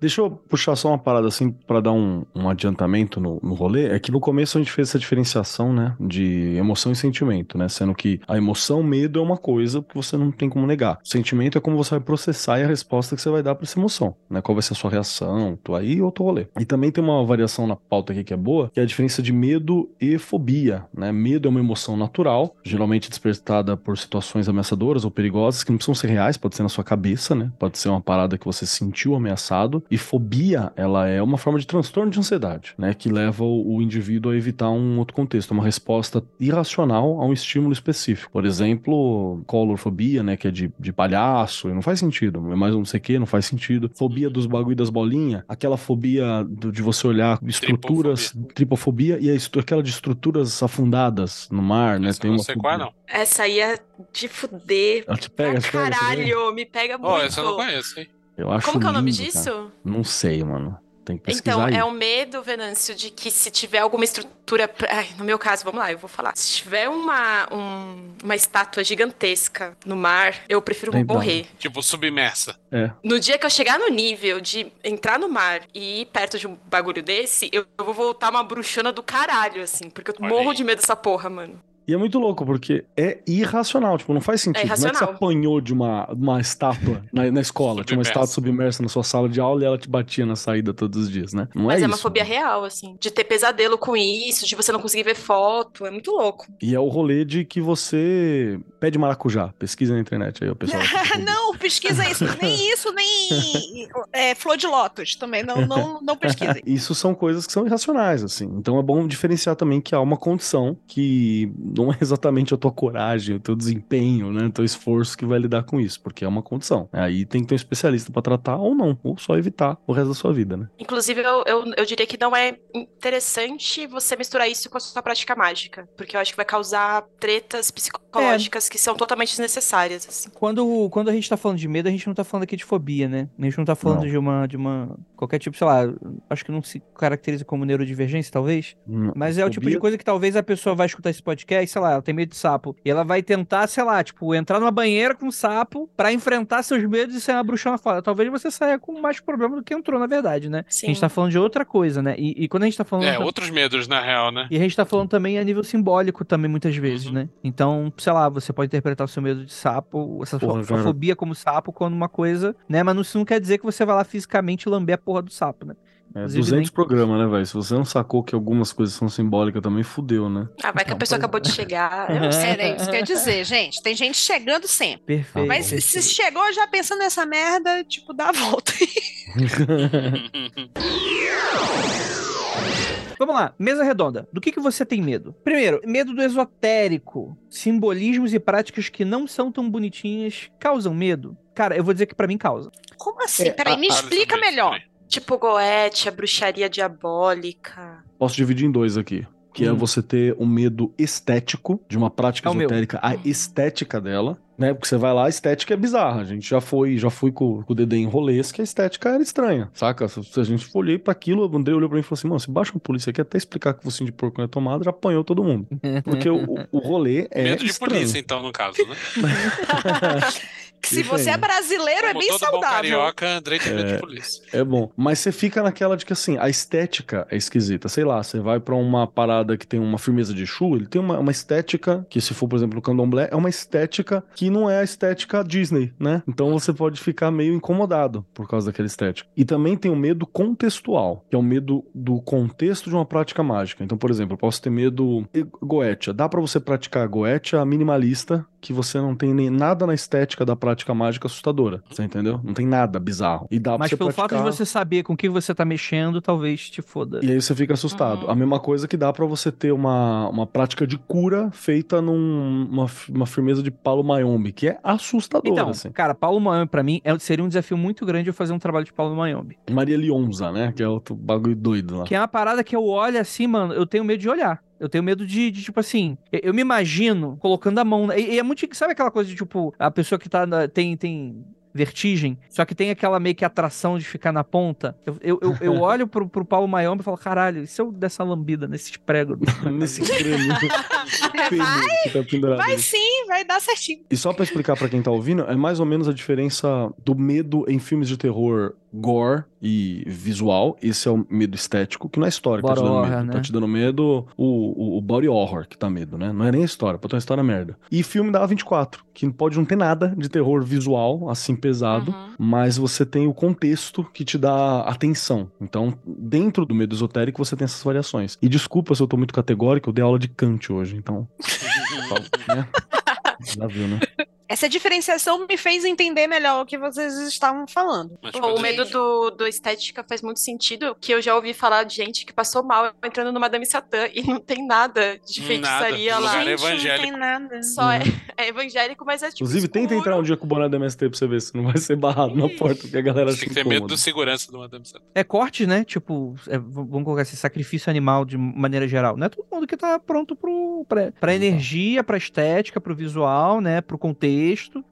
Speaker 6: Deixa eu puxar só uma parada assim pra dar um, um adiantamento no, no rolê. É que no começo a gente fez essa diferenciação, né? De emoção e sentimento, né? Sendo que a emoção, medo é uma coisa que você não tem como negar. O sentimento é como você vai processar e a resposta que você vai dar pra essa emoção, né? Qual vai ser a sua reação, tu aí outro rolê. E também tem uma variação na pauta aqui que é boa, que é a diferença de medo e fobia, né? Medo é uma emoção natural, geralmente despertada por situações ameaçadoras ou perigosas que não precisam ser reais, pode ser na sua cabeça, né? Pode ser uma parada que você sentiu ameaçado. E fobia, ela é uma forma de transtorno de ansiedade, né? Que leva o, indivíduo a evitar um outro contexto, uma resposta irracional a um estímulo específico. Por exemplo, colorfobia, né? Que é de, de palhaço, não faz sentido. É mais um não sei o que, não faz sentido. Fobia dos bagulho das bolinhas, aquela fobia do- de você olhar estruturas, tripofobia, e a aquela de estruturas afundadas no mar, né?
Speaker 4: Essa eu não sei qual é, não.
Speaker 5: Essa aí é de fuder.
Speaker 6: Ela te pega,
Speaker 5: pra
Speaker 6: te pega,
Speaker 5: caralho, me pega
Speaker 4: Ó,
Speaker 5: muito.
Speaker 4: essa eu não conheço, hein?
Speaker 6: Eu acho
Speaker 5: Como que é o nome
Speaker 6: lindo,
Speaker 5: disso?
Speaker 6: cara. Não sei, mano. Tem que pesquisar
Speaker 5: Então,
Speaker 6: aí.
Speaker 5: é o medo, Venâncio, de que se tiver alguma estrutura. ai, no meu caso, vamos lá, eu vou falar. Se tiver uma, um- uma estátua gigantesca no mar, eu prefiro morrer.
Speaker 4: Tipo, submersa.
Speaker 6: É.
Speaker 5: No dia que eu chegar no nível de entrar no mar e ir perto de um bagulho desse, eu, eu vou voltar uma bruxona do caralho, assim, porque eu
Speaker 4: Olha
Speaker 5: morro
Speaker 4: aí.
Speaker 5: de medo dessa porra, mano.
Speaker 6: E é muito louco, porque é irracional, tipo, não faz sentido. não é que você apanhou de uma, uma estátua na, na escola, tinha uma estátua submersa na sua sala de aula e ela te batia na saída todos os dias, né? Não
Speaker 5: Mas
Speaker 6: é,
Speaker 5: é, uma
Speaker 6: isso.
Speaker 5: fobia real, assim. De ter pesadelo com isso, de você não conseguir ver foto. É muito louco.
Speaker 6: E é o rolê de que você pede maracujá. Pesquisa na internet aí, o pessoal.
Speaker 3: não, pesquisa isso. Nem isso, nem é, flor de lótus também. Não, não, não pesquisem.
Speaker 6: Isso são coisas que são irracionais, assim. Então é bom diferenciar também que há uma condição que não é exatamente a tua coragem, o teu desempenho, né? O teu esforço que vai lidar com isso, porque é uma condição. Aí tem que ter um especialista pra tratar ou não, ou só evitar o resto da sua vida, né?
Speaker 5: Inclusive, eu, eu, eu diria que não é interessante você misturar isso com a sua prática mágica. Porque eu acho que vai causar tretas psicológicas que são totalmente desnecessárias, assim.
Speaker 2: Quando, quando a gente tá falando de medo, a gente não tá falando aqui de fobia, né? A gente não tá falando
Speaker 6: Não.
Speaker 2: de uma, de uma. qualquer tipo, sei lá, acho que não se caracteriza como neurodivergência, talvez.
Speaker 6: Hum,
Speaker 2: Mas é o tipo de
Speaker 6: fobia-
Speaker 2: coisa que talvez a pessoa vai escutar esse podcast, sei lá, ela tem medo de sapo. E ela vai tentar, sei lá, tipo, entrar numa banheira com um sapo pra enfrentar seus medos e sair uma bruxona fora. Talvez você saia com mais problema do que entrou, na verdade, né?
Speaker 5: Sim.
Speaker 2: A gente tá falando de outra coisa, né? E, e quando a gente tá falando.
Speaker 4: É, outros medos, na real, né?
Speaker 2: E a gente tá falando também a nível simbólico também, muitas vezes,
Speaker 4: Uhum.
Speaker 2: né? Então, sei lá, você pode interpretar o seu medo de sapo, essa
Speaker 6: Porra,
Speaker 2: sua fobia como sapo, como uma coisa, né? Mas não- isso não quer dizer que você vai lá fisicamente lamber a porra do sapo, né?
Speaker 6: É,
Speaker 2: Inclusive,
Speaker 6: 200
Speaker 2: nem-
Speaker 6: programas, né, velho? Se você não sacou que algumas coisas são simbólicas também, fudeu, né?
Speaker 5: Ah, vai que a pessoa acabou de chegar. Eu não sei.
Speaker 3: Era isso que eu ia dizer, gente. Tem gente chegando sempre.
Speaker 2: Perfeito.
Speaker 3: Mas se
Speaker 2: perfeito.
Speaker 3: chegou já pensando nessa merda, tipo, dá a volta.
Speaker 2: Vamos lá, mesa redonda. Do que, que você tem medo? Primeiro, medo do esotérico. Simbolismos e práticas que não são tão bonitinhas causam medo? Cara, eu vou dizer que pra mim causa.
Speaker 3: Como assim?
Speaker 6: É,
Speaker 3: Peraí, me
Speaker 6: a- a-
Speaker 3: explica
Speaker 4: isso
Speaker 3: melhor.
Speaker 5: Tipo Goethe, a bruxaria diabólica.
Speaker 6: Posso dividir em dois aqui. Que é
Speaker 2: Hum.
Speaker 6: você ter um medo estético de uma prática
Speaker 2: É
Speaker 6: esotérica, a estética dela, né? Porque você vai lá, a estética é bizarra. A gente já foi, já fui com, com o Dedê em rolês que a estética era estranha, saca? Se, se a gente olhei pra aquilo, o André olhou pra mim e falou assim: mano, se baixa uma polícia aqui até explicar que o focinho de porco não é tomada, já apanhou todo mundo. Porque o, o- o rolê é.
Speaker 4: Medo de
Speaker 6: estranho.
Speaker 4: polícia, então, no caso, né?
Speaker 3: Se
Speaker 6: Isso
Speaker 3: você é brasileiro, é
Speaker 4: Como
Speaker 3: bem
Speaker 4: todo bom
Speaker 3: saudável.
Speaker 4: carioca, Andrei tem medo de polícia.
Speaker 6: É bom. Mas você fica naquela de que, assim, a estética é esquisita. Sei lá, você vai pra uma parada que tem uma firmeza de chu, ele tem uma, uma estética que, se for, por exemplo, no candomblé, é uma estética que não é a estética Disney, né? Então você pode ficar meio incomodado por causa daquela estética. E também tem o medo contextual, que é o medo do contexto de uma prática mágica. Então, por exemplo, eu posso ter medo goetia. Dá pra você praticar goetia minimalista, que você não tem nem nada na estética da prática mágica assustadora. Você entendeu? Não tem nada bizarro. E dá
Speaker 2: Mas
Speaker 6: pra você
Speaker 2: pelo
Speaker 6: praticar...
Speaker 2: fato de você saber com que você tá mexendo, talvez te foda.
Speaker 6: E aí você fica assustado.
Speaker 5: Uhum.
Speaker 6: A mesma coisa que dá pra você ter uma, uma prática de cura feita numa uma firmeza de Paulo Mayombe, que é assustadora,
Speaker 2: Então,
Speaker 6: assim.
Speaker 2: cara, Paulo Mayombe pra mim é- seria um desafio muito grande eu fazer um trabalho de Paulo Mayombe.
Speaker 6: Maria Lionza, né? Que é outro bagulho doido lá.
Speaker 2: Que é uma parada que eu olho assim, mano, eu tenho medo de olhar. Eu tenho medo de, de, tipo assim, eu- me imagino colocando a mão. E, e é muito. Sabe aquela coisa de, tipo, a pessoa que tá. tem, tem vertigem, só que tem aquela meio que atração de ficar na ponta. Eu, eu, eu, eu olho pro, pro Paulo Mayombe e falo, caralho, e se eu dessa lambida nesses pregos?
Speaker 6: Nesse crânio. Pênis que tá
Speaker 3: Vai sim, vai dar certinho.
Speaker 6: E só pra explicar pra quem tá ouvindo, é mais ou menos a diferença do medo em filmes de terror gore e visual. Esse é o medo estético, que não é história que tá te dando
Speaker 2: horror,
Speaker 6: medo.
Speaker 2: né?
Speaker 6: Tá te dando medo o, o, o body horror que tá medo, né? Não é nem a história, pode ter uma história merda. E filme da A24, que pode não ter nada de terror visual, assim, pesado,
Speaker 5: Uhum.
Speaker 6: mas você tem o contexto que te dá atenção. Então, dentro do medo esotérico, você tem essas variações. E desculpa se eu tô muito categórico, eu dei aula de Kant hoje, então... né? Já viu, né?
Speaker 3: Essa diferenciação me fez entender melhor o que vocês estavam falando.
Speaker 4: Mas
Speaker 5: Pô, o medo do, do estética faz muito sentido, que eu já ouvi falar de gente que passou mal entrando no Madame Satã e não tem nada de feitiçaria
Speaker 4: Nada.
Speaker 5: lá.
Speaker 3: Gente,
Speaker 4: evangélico.
Speaker 3: não tem nada.
Speaker 5: Só é, é evangélico, mas é tipo
Speaker 6: Inclusive, tenta
Speaker 5: escuro.
Speaker 6: entrar um dia com o boné do MST pra você ver se não vai ser barrado na
Speaker 5: Ixi.
Speaker 6: porta, porque a galera
Speaker 4: tem que ter medo do segurança do Madame Satã.
Speaker 2: É corte, né? Tipo, é, vamos colocar assim, sacrifício animal de maneira geral. Não é todo mundo que tá pronto pro, pra, pra energia, pra estética, pro visual, né? Pro contexto,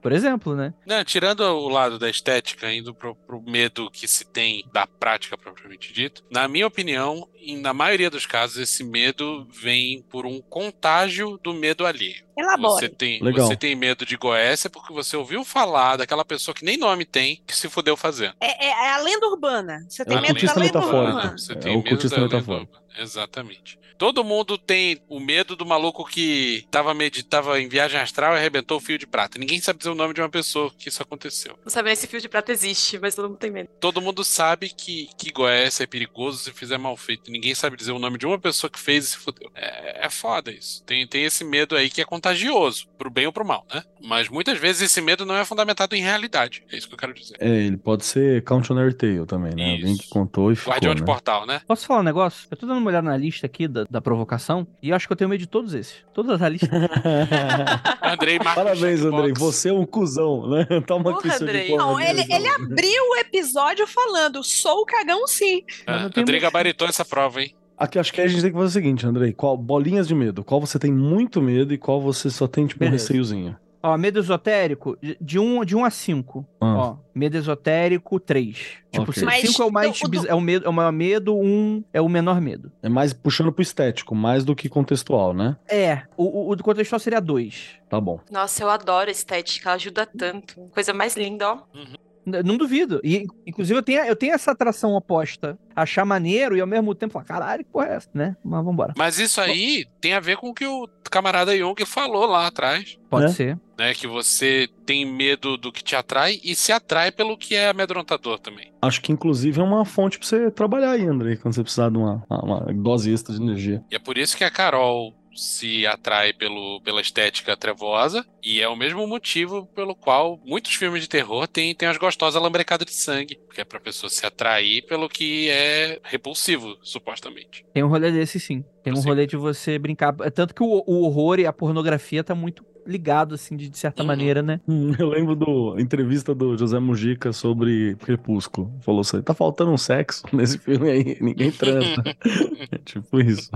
Speaker 2: por exemplo, né?
Speaker 4: Não, tirando o lado da estética, indo pro, pro medo que se tem da prática propriamente dito, na minha opinião, e na maioria dos casos, esse medo vem por um contágio do medo alheio. Você
Speaker 3: Elabore.
Speaker 4: tem,
Speaker 6: Legal.
Speaker 4: você tem medo de Goécia porque você ouviu falar daquela pessoa que nem nome tem, que se fudeu fazendo.
Speaker 3: É, é- é a lenda urbana. Você tem
Speaker 6: o
Speaker 3: medo da lenda urbana.
Speaker 4: Você
Speaker 6: É
Speaker 4: tem
Speaker 6: o
Speaker 4: medo da lenda urbana. Exatamente. Todo mundo tem o medo do maluco que tava, em viagem astral e arrebentou o fio de prata. Ninguém sabe dizer o nome de uma pessoa que isso aconteceu.
Speaker 5: Não sabe nem se fio de prata existe, mas todo mundo tem medo.
Speaker 4: Todo mundo sabe que, que Goiás é perigoso se fizer mal feito. Ninguém sabe dizer o nome de uma pessoa que fez e se fudeu. É, é foda isso. Tem, tem esse medo aí que é contagioso, pro bem ou pro mal, né? Mas muitas vezes esse medo não é fundamentado em realidade. É isso que eu quero dizer.
Speaker 6: É, ele pode ser Count on Air Tale também, né? Alguém
Speaker 4: Isso.
Speaker 6: que contou e ficou,
Speaker 4: Guardião
Speaker 6: né?
Speaker 4: de portal, né?
Speaker 2: Posso falar um negócio? Eu tô dando uma olhada na lista aqui da, da provocação e eu acho que eu tenho medo de todos esses. Todas as listas.
Speaker 4: Andrei Marcos
Speaker 6: Parabéns. Andrei. Você é um cuzão, né? Toma aqui
Speaker 5: Porra,
Speaker 6: seu
Speaker 5: Andrei.
Speaker 6: diploma
Speaker 3: Não,
Speaker 6: de
Speaker 3: ele, ele abriu o episódio falando, sou o cagão sim.
Speaker 4: Ah, Andrei
Speaker 2: muito-
Speaker 4: gabaritou essa prova, hein?
Speaker 6: Aqui, acho que a gente tem que fazer o seguinte, Andrei. Qual, bolinhas de medo. Qual você tem muito medo e qual você só tem, tipo, um receiozinho?
Speaker 2: Ó, medo esotérico, de- de 1 um, de um a 5.
Speaker 6: Ah.
Speaker 2: Ó, medo esotérico, 3. Tipo,
Speaker 6: Ok.
Speaker 2: 5
Speaker 3: Mas
Speaker 2: é o mais
Speaker 3: o- o do-
Speaker 2: é o medo, é o maior medo, 1 um é o menor medo.
Speaker 6: É mais puxando pro estético, mais do que contextual, né?
Speaker 2: É, o, o, o contextual seria 2.
Speaker 6: Tá bom.
Speaker 5: Nossa, eu adoro a estética, ela ajuda tanto. Coisa mais linda, ó.
Speaker 2: N- Não duvido. E, inclusive, eu tenho, eu tenho essa atração oposta. Achar maneiro e ao mesmo tempo falar, caralho, que porra é essa, né? Mas vambora.
Speaker 4: Mas isso aí tem a ver com o que o camarada Jung falou lá atrás.
Speaker 2: Pode
Speaker 6: É?
Speaker 2: ser.
Speaker 4: Né, que você tem medo do que te atrai e se atrai pelo que é amedrontador também.
Speaker 6: Acho que, inclusive, é uma fonte pra você trabalhar aí, Andrei, quando você precisar de uma, uma- uma dose extra de energia.
Speaker 4: E é por isso que a Carol se atrai pelo, pela estética trevosa, e é o mesmo motivo pelo qual muitos filmes de terror têm, têm as gostosas lambrecadas de sangue, porque é pra pessoa se atrair pelo que é repulsivo, supostamente.
Speaker 2: Tem um rolê desse, sim. Tem um
Speaker 4: Sim.
Speaker 2: rolê de você brincar. É Tanto que o, o horror e a pornografia tá muito ligado, assim, de, de certa
Speaker 4: Uhum.
Speaker 2: maneira, né?
Speaker 6: Hum, Eu lembro da entrevista do José Mujica sobre Crepúsculo. Falou assim: tá faltando um sexo nesse filme aí, ninguém transa. É tipo isso.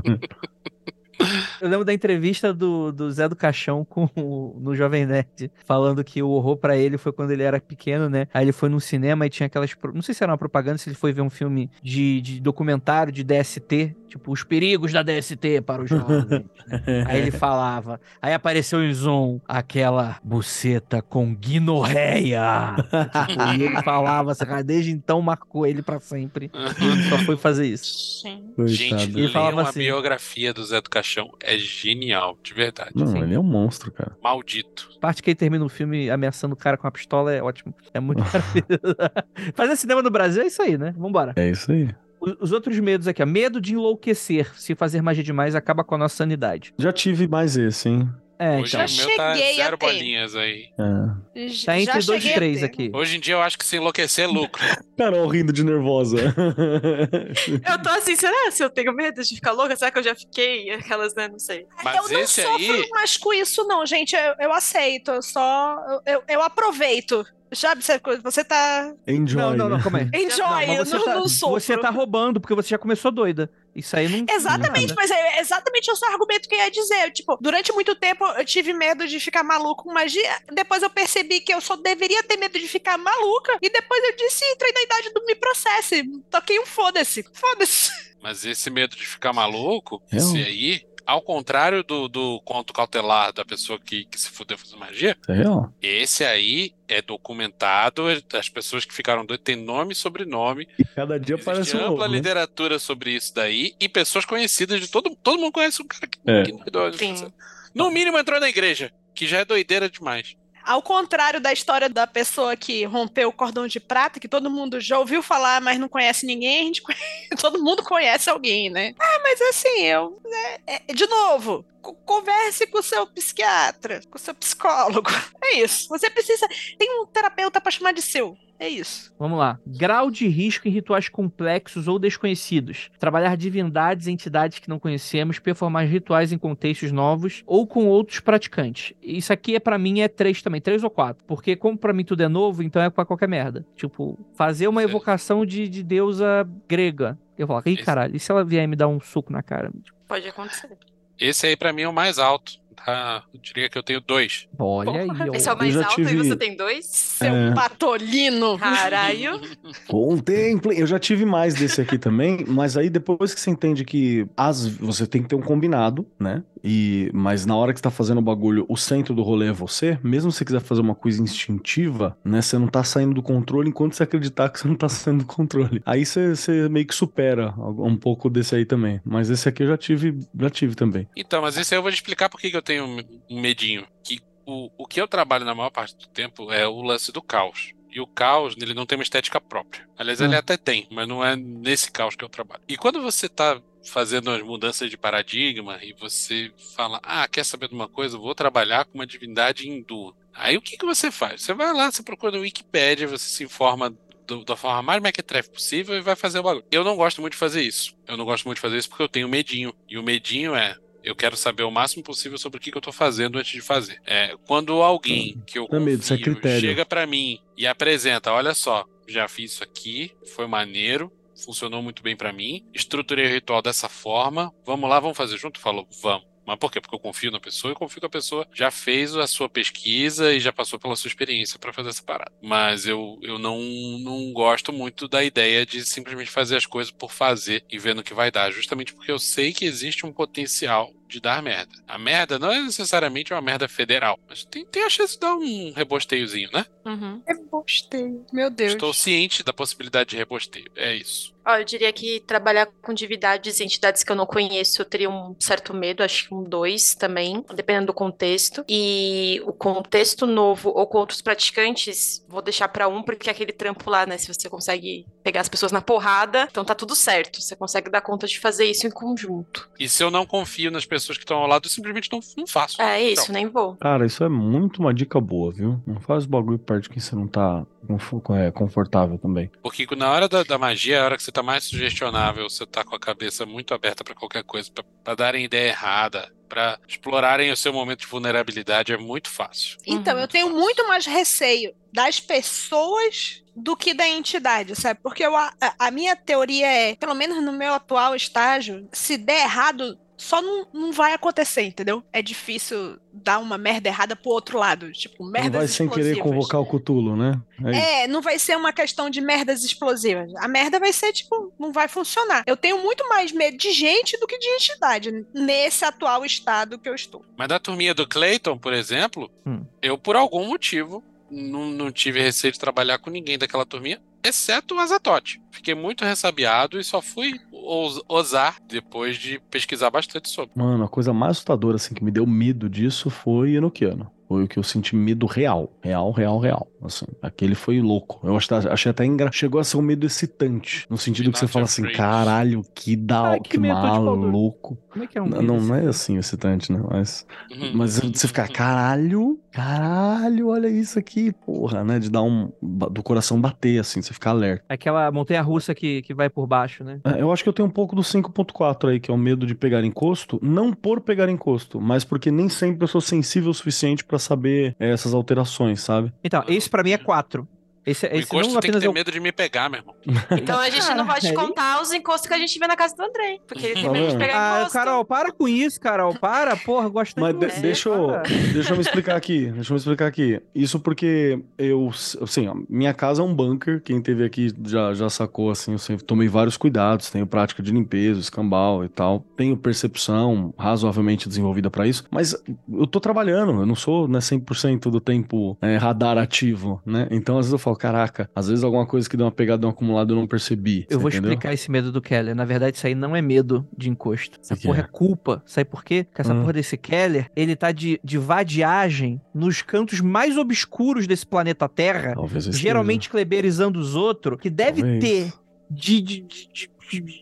Speaker 2: Eu lembro da entrevista do, do Zé do Caixão com o, no Jovem Nerd, falando que o horror pra ele foi quando ele era pequeno, né? Aí ele foi num cinema e tinha aquelas. Não sei se era uma propaganda, se ele foi ver um filme de, de documentário de DST, tipo, os perigos da DST para os jovens. né? Aí ele falava. Aí apareceu em Zoom aquela buceta com guinorreia. tipo, e ele falava, assim, cara, desde então marcou ele pra sempre. Só foi fazer isso.
Speaker 3: Sim.
Speaker 4: Gente.
Speaker 2: Ele falava
Speaker 4: a
Speaker 2: assim-
Speaker 4: biografia do Zé do Caixão, é genial, de verdade.
Speaker 6: Não,
Speaker 2: Sim.
Speaker 6: ele é um monstro, cara.
Speaker 4: Maldito.
Speaker 2: A parte que ele termina o filme ameaçando o cara com a pistola é ótimo. É muito maravilhoso. Fazer cinema no Brasil é isso aí, né? Vambora.
Speaker 6: É isso aí.
Speaker 2: Os outros medos aqui, ó. Medo de enlouquecer. Se fazer magia demais, acaba com a nossa sanidade.
Speaker 6: Já tive mais esse, hein?
Speaker 2: É,
Speaker 4: Hoje
Speaker 2: então.
Speaker 4: o meu tá
Speaker 3: cheguei a
Speaker 4: zero bolinhas aí.
Speaker 6: É.
Speaker 2: Tá entre
Speaker 3: Já
Speaker 2: dois e três aqui.
Speaker 4: Hoje em dia eu acho que se enlouquecer é lucro.
Speaker 6: Carol rindo de nervosa.
Speaker 5: Eu tô assim, será se eu tenho medo de ficar louca? Será que eu já fiquei? Aquelas, né? Não sei.
Speaker 4: Mas
Speaker 3: eu não sofro
Speaker 4: aí-
Speaker 3: mais com isso, não, gente. Eu, eu aceito. Eu só. Eu, eu, aproveito. Sabe, você- você tá.
Speaker 6: Enjoy.
Speaker 2: Não, não, não,
Speaker 6: né?
Speaker 2: calma aí.
Speaker 3: Enjoy,
Speaker 2: Não,
Speaker 3: eu não,
Speaker 2: tá,
Speaker 3: não sofro.
Speaker 2: você tá roubando, porque você já começou doida. Isso aí não.
Speaker 3: Exatamente,
Speaker 2: nada.
Speaker 3: mas é exatamente esse o argumento que eu ia dizer. Tipo, durante muito tempo eu tive medo de ficar maluco com magia. Depois eu percebi que eu só deveria ter medo de ficar maluca. E depois eu disse: entrei na idade do me processe. Toquei um foda-se. Foda-se.
Speaker 4: Mas esse medo de ficar maluco,
Speaker 6: É
Speaker 4: esse aí, ao contrário do, do conto cautelar da pessoa que, que se fudeu fazendo magia,
Speaker 6: é
Speaker 4: esse aí é documentado, é- as pessoas que ficaram doidas têm nome e sobrenome.
Speaker 6: E cada dia
Speaker 4: Existe
Speaker 6: aparece um
Speaker 4: ampla
Speaker 6: novo, né?
Speaker 4: literatura sobre isso daí e pessoas conhecidas de todo todo mundo conhece um cara que,
Speaker 6: É.
Speaker 4: que doidou.
Speaker 5: Sim.
Speaker 4: No mínimo entrou na igreja, que já é doideira demais.
Speaker 3: Ao contrário da história da pessoa que rompeu o cordão de prata, que todo mundo já ouviu falar, mas não conhece ninguém, a gente todo mundo conhece alguém, né? Ah, mas assim, eu. É, é, de novo, converse com o seu psiquiatra, com o seu psicólogo. É isso. Você precisa. Tem um terapeuta para chamar de seu. É isso.
Speaker 2: Vamos lá. Grau de risco em rituais complexos ou desconhecidos. Trabalhar divindades e entidades que não conhecemos, performar rituais em contextos novos ou com outros praticantes. Isso aqui é para mim é três também, três ou quatro. Porque como para mim tudo é novo, então é pra qualquer merda. Tipo, fazer uma evocação de, de deusa grega. Eu falo, ih, caralho, e se ela vier me dar um soco na cara?
Speaker 5: Pode acontecer.
Speaker 4: Esse aí para mim é o mais alto. Tá? Eu diria que eu tenho dois.
Speaker 2: Olha aí, ó.
Speaker 5: Esse é o mais
Speaker 6: já
Speaker 5: alto e
Speaker 6: tive-
Speaker 5: você tem dois?
Speaker 3: Seu
Speaker 6: É.
Speaker 3: patolino.
Speaker 5: Caralho.
Speaker 6: Contemple. Eu já tive mais desse aqui também, mas aí depois que você entende que as, você tem que ter um combinado, né? E, mas na hora que você tá fazendo o bagulho, o centro do rolê é você, mesmo se você quiser fazer uma coisa instintiva, né? Você não tá saindo do controle enquanto você acreditar que você não tá saindo do controle. Aí você, você meio que supera um pouco desse aí também. Mas esse aqui eu já tive, já tive também.
Speaker 4: Então, mas esse aí eu vou te explicar por que eu tenho um medinho. Que o, o que eu trabalho na maior parte do tempo é o lance do caos. E o caos, ele não tem uma estética própria. Aliás, ele
Speaker 6: Hum.
Speaker 4: até tem, mas não é nesse caos que eu trabalho. E quando você tá fazendo as mudanças de paradigma e você fala, ah, quer saber de uma coisa? Eu Vou trabalhar com uma divindade hindu. Aí o que, que você faz? Você vai lá, você procura no Wikipedia, você se informa do- da forma mais mequetrefe possível e vai fazer o bagulho. Eu não gosto muito de fazer isso. Eu não gosto muito de fazer isso porque eu tenho medinho. E o medinho é, eu quero saber o máximo possível sobre o que, que eu tô fazendo antes de fazer. É, quando alguém que eu
Speaker 6: é isso é
Speaker 4: confio
Speaker 6: critério.
Speaker 4: chega pra mim e apresenta, olha só, já fiz isso aqui, foi maneiro, funcionou muito bem pra mim, estruturei o ritual dessa forma, vamos lá, vamos fazer junto? Falou, vamos. Mas por quê? Porque eu confio na pessoa e confio que a pessoa já fez a sua pesquisa e já passou pela sua experiência pra fazer essa parada. Mas eu, eu não, não gosto muito da ideia de simplesmente fazer as coisas por fazer e vendo o que vai dar, justamente porque eu sei que existe um potencial de dar merda. A merda não é necessariamente uma merda federal, mas tem, tem a chance de dar um rebosteiozinho, né?
Speaker 5: Uhum.
Speaker 3: Rebosteio. Meu Deus.
Speaker 4: Estou ciente da possibilidade de rebosteio. É isso.
Speaker 5: Ó, eu diria que trabalhar com divindades e entidades que eu não conheço, eu teria um certo medo, acho que um dois também, dependendo do contexto. E o contexto novo ou com outros praticantes, vou deixar pra um, porque é aquele trampo lá, né? Se você consegue pegar as pessoas na porrada, então tá tudo certo. Você consegue dar conta de fazer isso em conjunto.
Speaker 4: E se eu não confio nas pessoas que estão ao lado, eu simplesmente não, não faço.
Speaker 5: É isso,
Speaker 4: Então,
Speaker 5: nem vou.
Speaker 6: Cara, isso é muito uma dica boa, viu? Não faz bagulho perto de quem você não tá é, confortável também.
Speaker 4: Porque na hora da, da magia é a hora que você tá mais sugestionável, você tá com a cabeça muito aberta pra qualquer coisa, pra, pra darem ideia errada, pra explorarem o seu momento de vulnerabilidade, é muito fácil.
Speaker 3: Então,
Speaker 5: Uhum.
Speaker 3: eu tenho muito mais receio das pessoas do que da entidade, sabe? Porque eu, a, a minha teoria é, pelo menos no meu atual estágio, se der errado, só não, não vai acontecer, entendeu? É difícil dar uma merda errada pro outro lado. Tipo,
Speaker 6: Não
Speaker 3: merdas
Speaker 6: vai sem querer convocar o Cutulo, né? É.
Speaker 3: É, não vai ser uma questão de merdas explosivas. A merda vai ser, tipo, não vai funcionar. Eu tenho muito mais medo de gente do que de entidade nesse atual estado que eu estou.
Speaker 4: Mas da turminha do Clayton, por exemplo,
Speaker 2: Hum.
Speaker 4: eu, por algum motivo, não, não tive receio de trabalhar com ninguém daquela turminha, exceto o Azatote. Fiquei muito ressabiado e só fui ousar depois de pesquisar bastante sobre.
Speaker 6: Mano, a coisa mais assustadora, assim, que me deu medo disso foi Enochiano. Foi o que eu senti medo real. Real, real, real. Assim, aquele foi louco. Eu achei, achei até engra... Chegou a ser um medo excitante. No sentido que você fala assim,
Speaker 4: afraid.
Speaker 6: caralho, que da
Speaker 2: Ah, que
Speaker 6: que, maluco.
Speaker 2: Como é que é um
Speaker 6: Não,
Speaker 2: medo
Speaker 6: não, não é
Speaker 2: assim?
Speaker 6: excitante, né? Mas,
Speaker 4: Uhum.
Speaker 6: mas você ficar, caralho, caralho, olha isso aqui, porra, né? De dar um. do coração bater, assim, você ficar alerta.
Speaker 2: Aquela montanha russa que, que vai por baixo, né?
Speaker 6: É, Eu acho que eu tenho um pouco do 5.4 aí, que é o medo de pegar encosto, não por pegar encosto, mas porque nem sempre eu sou sensível o suficiente pra saber é, essas alterações, sabe?
Speaker 2: Então, esse pra mim é quatro. Esse,
Speaker 4: O
Speaker 2: esse
Speaker 4: encosto
Speaker 2: não
Speaker 4: tem que ter
Speaker 2: é o
Speaker 4: medo de me pegar, meu irmão.
Speaker 5: Então a gente não te
Speaker 2: Aí-
Speaker 5: contar os encostos que a gente vê na casa do André. Porque ele tem medo de pegar
Speaker 2: Ah,
Speaker 5: encosto.
Speaker 2: Carol, para com isso, Carol. Para, porra, eu gosto
Speaker 6: Mas
Speaker 2: de
Speaker 6: de-
Speaker 2: você,
Speaker 6: deixa, eu,
Speaker 2: para.
Speaker 6: deixa eu me explicar aqui. Deixa eu me explicar aqui. Isso porque eu, assim, ó, minha casa é um bunker. Quem teve aqui já, já sacou, assim, eu sempre tomei vários cuidados. Tenho prática de limpeza, escambau e tal. Tenho percepção razoavelmente desenvolvida pra isso. Mas eu tô trabalhando, eu não sou né, 100% do tempo é, radar ativo, né? Então, às vezes eu falo, falo, caraca, às vezes alguma coisa que deu uma pegada, um acumulado eu não percebi.
Speaker 2: Eu vou
Speaker 6: entendeu?
Speaker 2: explicar esse medo do Keller. Na verdade, isso aí não é medo de encosto. Essa porra
Speaker 6: é?
Speaker 2: é culpa. Sabe por quê? Porque essa
Speaker 6: Hum.
Speaker 2: porra desse Keller, ele tá de, de vadiagem nos cantos mais obscuros desse planeta Terra.
Speaker 6: Talvez
Speaker 2: geralmente kleberizando os outros, que deve
Speaker 6: Talvez.
Speaker 2: ter de, de- de- de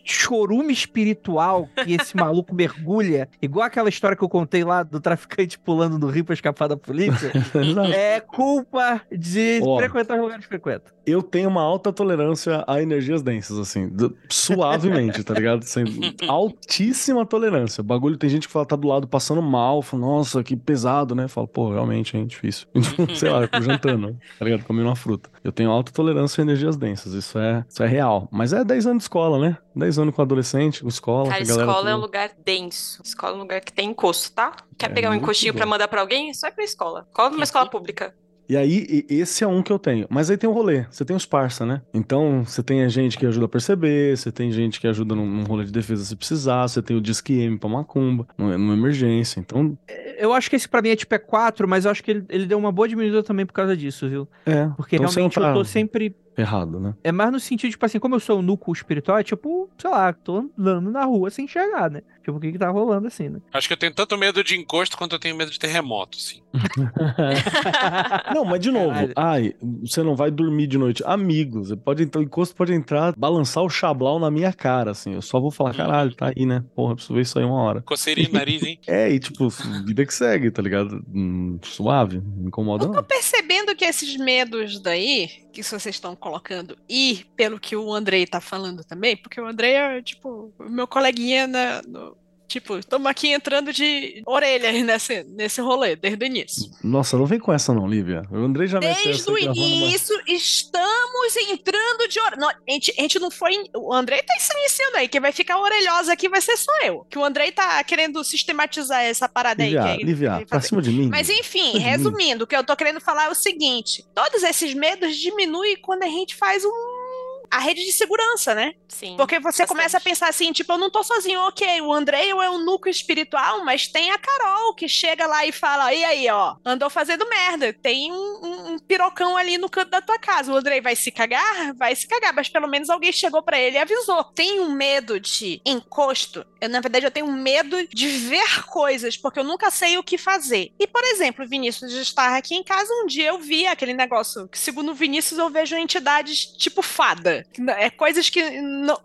Speaker 2: chorume espiritual que esse maluco mergulha, igual aquela história que eu contei lá do traficante pulando no rio pra escapar da polícia. é culpa de
Speaker 6: Ó.
Speaker 2: frequentar os lugares que frequenta.
Speaker 6: Eu tenho uma alta tolerância a energias densas, assim, do- suavemente, tá ligado? Assim, altíssima tolerância. Bagulho tem gente que fala, tá do lado passando mal, fala, nossa, que pesado, né? Fala, pô, realmente, hein, difícil. Sei lá, eu tô jantando, tá ligado? Comendo uma fruta. Eu tenho alta tolerância a energias densas, isso é, isso é real. Mas é 10 anos de escola, né? 10 anos com adolescente, com escola,
Speaker 5: Cara,
Speaker 6: com a galera.
Speaker 5: escola é um lugar denso. Escola é um lugar que tem encosto, tá? Quer
Speaker 6: É
Speaker 5: pegar um encostinho pra mandar pra alguém? Só ir pra escola. Escola numa escola pública.
Speaker 6: E aí, esse é um que eu tenho. Mas aí tem um rolê. Você tem os parça, né? Então, você tem a gente que ajuda a perceber, você tem gente que ajuda num, rolê de defesa se precisar, você tem o Disque M pra macumba, numa, emergência. Então,
Speaker 2: Eu acho que esse pra mim é tipo é 4, mas eu acho que ele, ele deu uma boa diminuída também por causa disso, viu?
Speaker 6: é.
Speaker 2: Porque
Speaker 6: então
Speaker 2: realmente eu
Speaker 6: tá
Speaker 2: tô sempre.
Speaker 6: Errado, né?
Speaker 2: É mais no sentido, tipo assim, como eu sou o núcleo espiritual, é tipo, sei lá, tô andando na rua sem enxergar, né? Tipo, o que que tá rolando assim, né?
Speaker 4: Acho que eu tenho tanto medo de encosto quanto eu tenho medo de terremoto, assim.
Speaker 6: Não, mas de novo,
Speaker 2: Caralho.
Speaker 6: ai, você não vai dormir de noite. Amigos, você pode entrar, o encosto pode entrar, balançar o chablau na minha cara, assim. Eu só vou falar, caralho, tá aí, né? Porra, preciso ver isso aí uma hora.
Speaker 4: Coceirinha no nariz, hein?
Speaker 6: É, e tipo, vida que segue, tá ligado? Hum, suave, não incomoda
Speaker 3: Eu tô
Speaker 6: não.
Speaker 3: percebendo que esses medos daí, que vocês estão colocando, e pelo que o Andrei tá falando também, porque o Andrei é, tipo, meu coleguinha na, no- Tipo, estamos aqui entrando de orelha nesse, nesse rolê, desde o início.
Speaker 6: Nossa, não vem com essa não, Lívia. O Andrei já
Speaker 3: Desde o
Speaker 6: gravando uma-
Speaker 3: início, estamos entrando de orelha. A gente, a gente não foi. O Andrei tá se iniciando aí. Quem vai ficar orelhosa aqui vai ser só eu. Que o Andrei tá querendo sistematizar essa parada aí.
Speaker 6: Lívia,
Speaker 3: que é-
Speaker 6: Lívia,
Speaker 3: que
Speaker 6: pra cima de mim.
Speaker 3: Mas enfim,
Speaker 6: mim.
Speaker 3: resumindo, o que eu tô querendo falar é o seguinte: todos esses medos diminuem quando a gente faz um. A rede de segurança, né?
Speaker 5: Sim.
Speaker 3: Porque você
Speaker 5: bastante.
Speaker 3: começa a pensar assim, tipo, eu não tô sozinho, ok, o Andrei é um núcleo espiritual, mas tem a Carol que chega lá e fala, e aí, ó, andou fazendo merda, tem um, um- um pirocão ali no canto da tua casa, o Andrei vai se cagar? Vai se cagar, mas pelo menos alguém chegou pra ele e avisou. Tem um medo de encosto, eu, na verdade eu tenho medo de ver coisas, porque eu nunca sei o que fazer. E, por exemplo, o Vinícius estar aqui em casa, um dia eu vi aquele negócio, que segundo o Vinícius eu vejo entidades tipo fada, é coisas que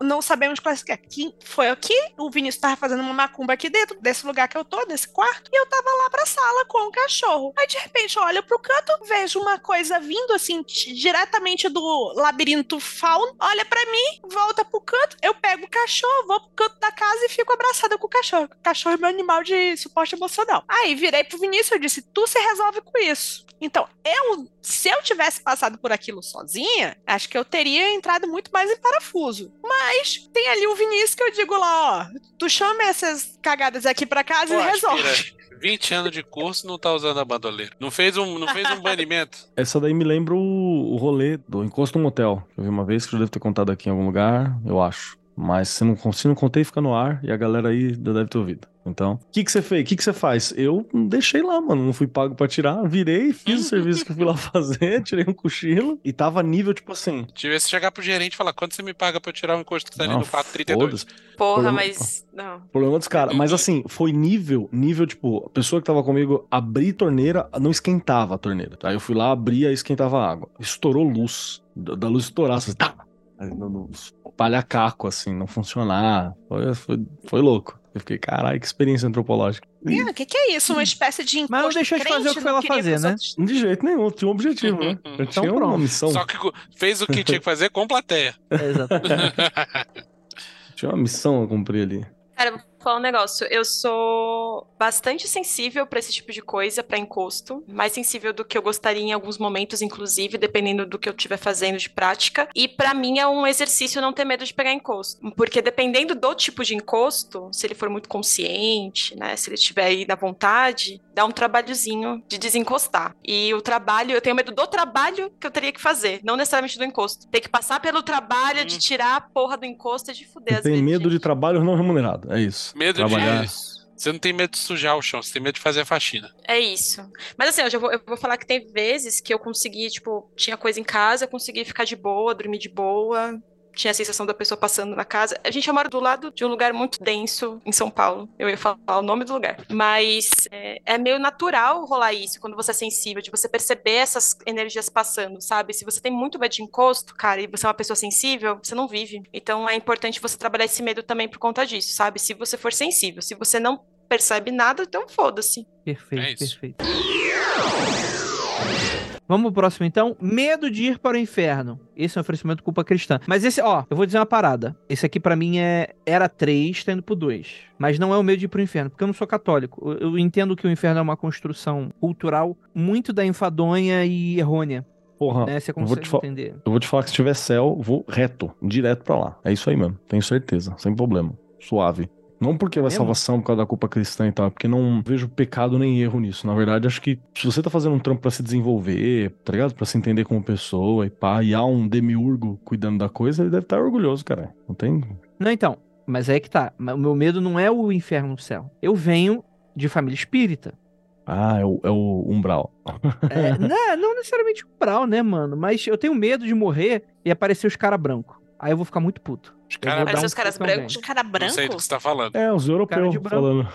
Speaker 3: não sabemos quais que é. Foi aqui, o Vinícius tava fazendo uma macumba aqui dentro desse lugar que eu tô, desse quarto, e eu tava lá pra sala com o cachorro. Aí de repente eu olho pro canto, vejo uma coisa vindo assim diretamente do labirinto fauno, olha pra mim, volta pro canto, eu pego o cachorro, vou pro canto da casa e fico abraçada com o cachorro. O cachorro é meu animal de suporte emocional. Aí virei pro Vinícius e disse: Tu se resolve com isso. Então, eu, se eu tivesse passado por aquilo sozinha, acho que eu teria entrado muito mais em parafuso. Mas tem ali o Vinícius que eu digo lá, ó, tu chama essas cagadas aqui pra casa
Speaker 4: Pô,
Speaker 3: e resolve.
Speaker 4: aspira, 20 anos de curso não tá usando a bandoleira. Não fez um, não fez um banimento.
Speaker 6: Essa daí me lembra o, o rolê do encosto no motel. que Eu vi uma vez que eu devo ter contado aqui em algum lugar, eu acho. Mas se não, se não contei, fica no ar e a galera aí já deve ter ouvido. Então, o que que você fez? O que que você faz? Eu deixei lá, mano. Não fui pago pra tirar. Virei, fiz o serviço que eu fui lá fazer, tirei um cochilo e tava nível, tipo assim.
Speaker 4: Tivesse chegar pro gerente e falar quanto você me paga pra eu tirar o encosto que tá ali
Speaker 6: não,
Speaker 4: no 432.
Speaker 6: foda-se.
Speaker 5: Porra,
Speaker 6: Problema-
Speaker 5: mas. Não.
Speaker 6: Problema dos caras. Mas assim, foi nível, nível, tipo, a pessoa que tava comigo abrir torneira, não esquentava a torneira. Aí eu fui lá, abria e esquentava a água. Estourou luz. Da luz estourar, assim, tá! Palha caco, assim, não funcionar. Foi, foi, foi louco. Eu fiquei, caralho, que experiência antropológica. E
Speaker 3: O que, que é isso? Uma espécie de encosto
Speaker 2: Mas não deixou de fazer o que foi
Speaker 3: queria
Speaker 2: fazer, né?
Speaker 3: outros-
Speaker 6: de jeito nenhum, tinha um objetivo, né? Eu
Speaker 2: Então
Speaker 6: tinha uma
Speaker 2: pronto.
Speaker 6: missão.
Speaker 4: Só que fez o que tinha que fazer com plateia.
Speaker 2: É, exato.
Speaker 6: Tinha uma missão a cumprir ali.
Speaker 5: Cara, falar um negócio. Eu sou bastante sensível pra esse tipo de coisa, pra encosto. Mais sensível do que eu gostaria em alguns momentos, inclusive, dependendo do que eu estiver fazendo de prática. E pra mim é um exercício não ter medo de pegar encosto. Porque dependendo do tipo de encosto, se ele for muito consciente, né? Se ele estiver aí na vontade, dá um trabalhozinho de desencostar. E o trabalho, eu tenho medo do trabalho que eu teria que fazer, não necessariamente do encosto. Ter que passar pelo trabalho de
Speaker 4: Hum.
Speaker 5: tirar a porra do encosto é de fuder
Speaker 6: tem
Speaker 5: vezes,
Speaker 6: medo de trabalho não remunerado, é isso.
Speaker 4: Medo
Speaker 6: Trabalhar.
Speaker 4: de. Você não tem medo de sujar o chão, você tem medo de fazer a faxina.
Speaker 5: É isso. Mas assim, eu, já vou, eu vou falar que tem vezes que eu consegui, tipo, tinha coisa em casa, eu consegui ficar de boa, dormir de boa, tinha a sensação da pessoa passando na casa. A gente mora do lado de um lugar muito denso em São Paulo. Eu ia falar o nome do lugar. Mas é, é, meio natural rolar isso quando você é sensível, de você perceber essas energias passando, sabe? Se você tem muito medo de encosto, cara, e você é uma pessoa sensível, você não vive. Então é importante você trabalhar esse medo também por conta disso, sabe? Se você for sensível. Se você não percebe nada, então foda-se.
Speaker 2: Perfeito,
Speaker 4: É isso.
Speaker 2: perfeito. Vamos pro próximo então. Medo de ir para o inferno. Esse é um oferecimento culpa cristã. Mas esse, ó, eu vou dizer uma parada. Esse aqui pra mim é era 3, tá indo pro 2. Mas não é o medo de ir pro inferno, porque eu não sou católico. Eu, eu entendo que o inferno é uma construção cultural muito da enfadonha e errônea,
Speaker 6: Porra,
Speaker 2: né? Você
Speaker 6: vou
Speaker 2: consegue
Speaker 6: falar.
Speaker 2: entender.
Speaker 6: Eu vou te falar que se tiver céu, vou reto, direto pra lá. É isso aí mesmo, tenho certeza, sem problema. Suave. Não porque vai
Speaker 2: Mesmo?
Speaker 6: salvação por causa da culpa cristã e tal, é porque não vejo pecado nem erro nisso. Na verdade, acho que se você tá fazendo um trampo pra se desenvolver, tá ligado? Pra se entender como pessoa e pá, e há um demiurgo cuidando da coisa, ele deve estar orgulhoso, cara. Não tem.
Speaker 2: Não, então, mas aí que tá. O meu medo não é o inferno no céu. Eu venho de família espírita.
Speaker 6: Ah, é o, é o umbral.
Speaker 2: É, não, não necessariamente umbral, né, mano? Mas eu tenho medo de morrer e aparecer os caras brancos. Aí eu vou ficar muito puto.
Speaker 4: Os caras
Speaker 2: vou
Speaker 5: Parece os caras
Speaker 2: soco em alguém.
Speaker 5: brancos.
Speaker 3: Cara
Speaker 4: não
Speaker 3: branco?
Speaker 4: sei do que você tá falando.
Speaker 6: É, os
Speaker 2: Cara
Speaker 6: europeus
Speaker 2: de branco.
Speaker 6: falando.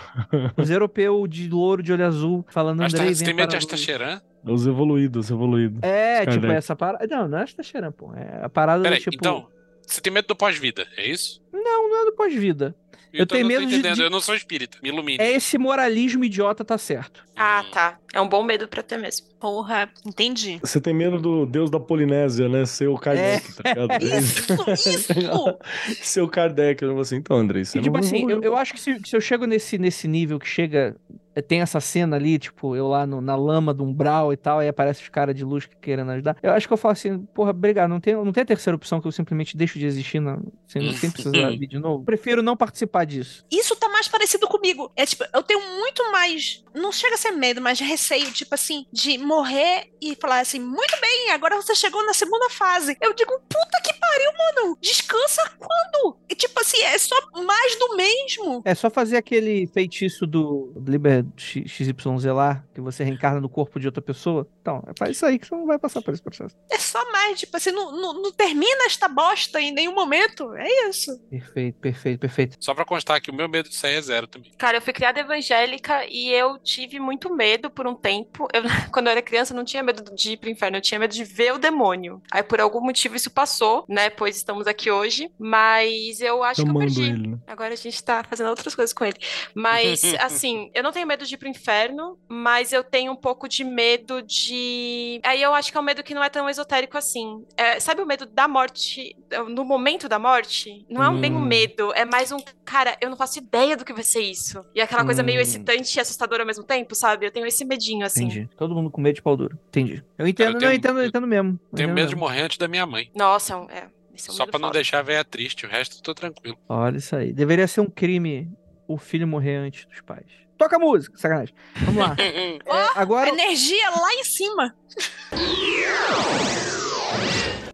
Speaker 2: Os europeus de louro, de olho azul, falando
Speaker 4: Asta-
Speaker 2: Andrei,
Speaker 4: você
Speaker 2: vem
Speaker 4: tem medo de
Speaker 2: para a luz.
Speaker 4: Astacheran?
Speaker 6: Os evoluídos, os evoluídos.
Speaker 2: É,
Speaker 6: Os
Speaker 2: tipo,
Speaker 6: Kardec.
Speaker 2: essa parada. Não, não é Astacheran, pô. É a parada,
Speaker 4: Peraí,
Speaker 2: tipo.
Speaker 4: então, você tem medo do pós-vida, é isso?
Speaker 2: Não, não é do pós-vida. Eu
Speaker 4: Então
Speaker 2: tenho medo de- de-
Speaker 4: eu não sou espírita, me ilumine.
Speaker 2: É esse moralismo idiota, tá certo.
Speaker 5: Ah, tá. É um bom medo pra ter mesmo.
Speaker 3: Porra, entendi.
Speaker 6: Você tem medo do deus da Polinésia, né? Ser o Kardec, tá ligado?
Speaker 3: Isso, isso!
Speaker 6: Ser o Kardec. Eu vou assim, então, Andrei, você
Speaker 2: E, tipo
Speaker 6: não
Speaker 2: assim, eu, eu acho que se, se eu chego nesse, nesse nível que chega. Tem essa cena ali, tipo, eu lá no- na lama do umbral e tal, aí aparece os caras de luz que querendo ajudar. Eu acho que eu falo assim, porra, obrigado. Não tem, não tem a terceira opção que eu simplesmente deixo de existir, não, sem, sem precisar vir de novo. Prefiro não participar disso.
Speaker 3: Isso tá mais parecido comigo. É tipo, eu tenho muito mais. Não chega a ser medo, mas receio, tipo assim, de morrer e falar assim: muito bem, agora você chegou na segunda fase. Eu digo, puta que pariu, mano. Descansa quando? E tipo assim, é só mais do mesmo.
Speaker 2: É só fazer aquele feitiço do Liber X- XYZ lá, que você reencarna no corpo de outra pessoa. Então, é pra isso aí que você não vai passar por esse processo.
Speaker 3: É só mais, tipo assim, não, não, não termina esta bosta em nenhum momento. É isso.
Speaker 2: Perfeito, perfeito, perfeito.
Speaker 4: Só pra constar que o meu medo disso aí é zero também.
Speaker 5: Cara, eu fui criada evangélica e eu tive muito medo por um tempo. Eu, quando eu era criança, eu não tinha medo de ir pro inferno, eu tinha medo de ver o demônio. Aí, por algum motivo, isso passou, né? Pois estamos aqui hoje. Mas eu acho que eu perdi.
Speaker 6: ele, né?
Speaker 5: Agora a gente tá fazendo outras coisas com ele. Mas, assim, eu não tenho medo de ir pro inferno, mas eu tenho um pouco de medo de. Aí eu acho que é um medo que não é tão esotérico assim. É, sabe o medo da morte, no momento da morte? Não é um bem um
Speaker 6: Hum.
Speaker 5: medo, é mais um. Cara, eu não faço ideia do que vai ser isso. E aquela coisa meio
Speaker 6: Hum.
Speaker 5: excitante e assustadora ao mesmo tempo, sabe? Eu tenho esse medinho, assim.
Speaker 2: Entendi. Todo mundo com medo de pau duro. Entendi. Eu entendo,
Speaker 4: eu
Speaker 2: não,
Speaker 4: tenho-
Speaker 2: eu entendo, eu entendo mesmo. Eu
Speaker 4: Tenho
Speaker 2: entendo
Speaker 4: medo de
Speaker 2: mesmo.
Speaker 4: morrer antes da minha mãe.
Speaker 5: Nossa, é um- é. É um
Speaker 4: Só
Speaker 5: medo
Speaker 4: pra não
Speaker 5: foda.
Speaker 4: deixar a véia triste, o resto eu tô tranquilo.
Speaker 2: Olha isso aí. Deveria ser um crime o filho morrer antes dos pais. Toca a música, sacanagem. Vamos lá. É, agora,
Speaker 3: Energia lá em cima.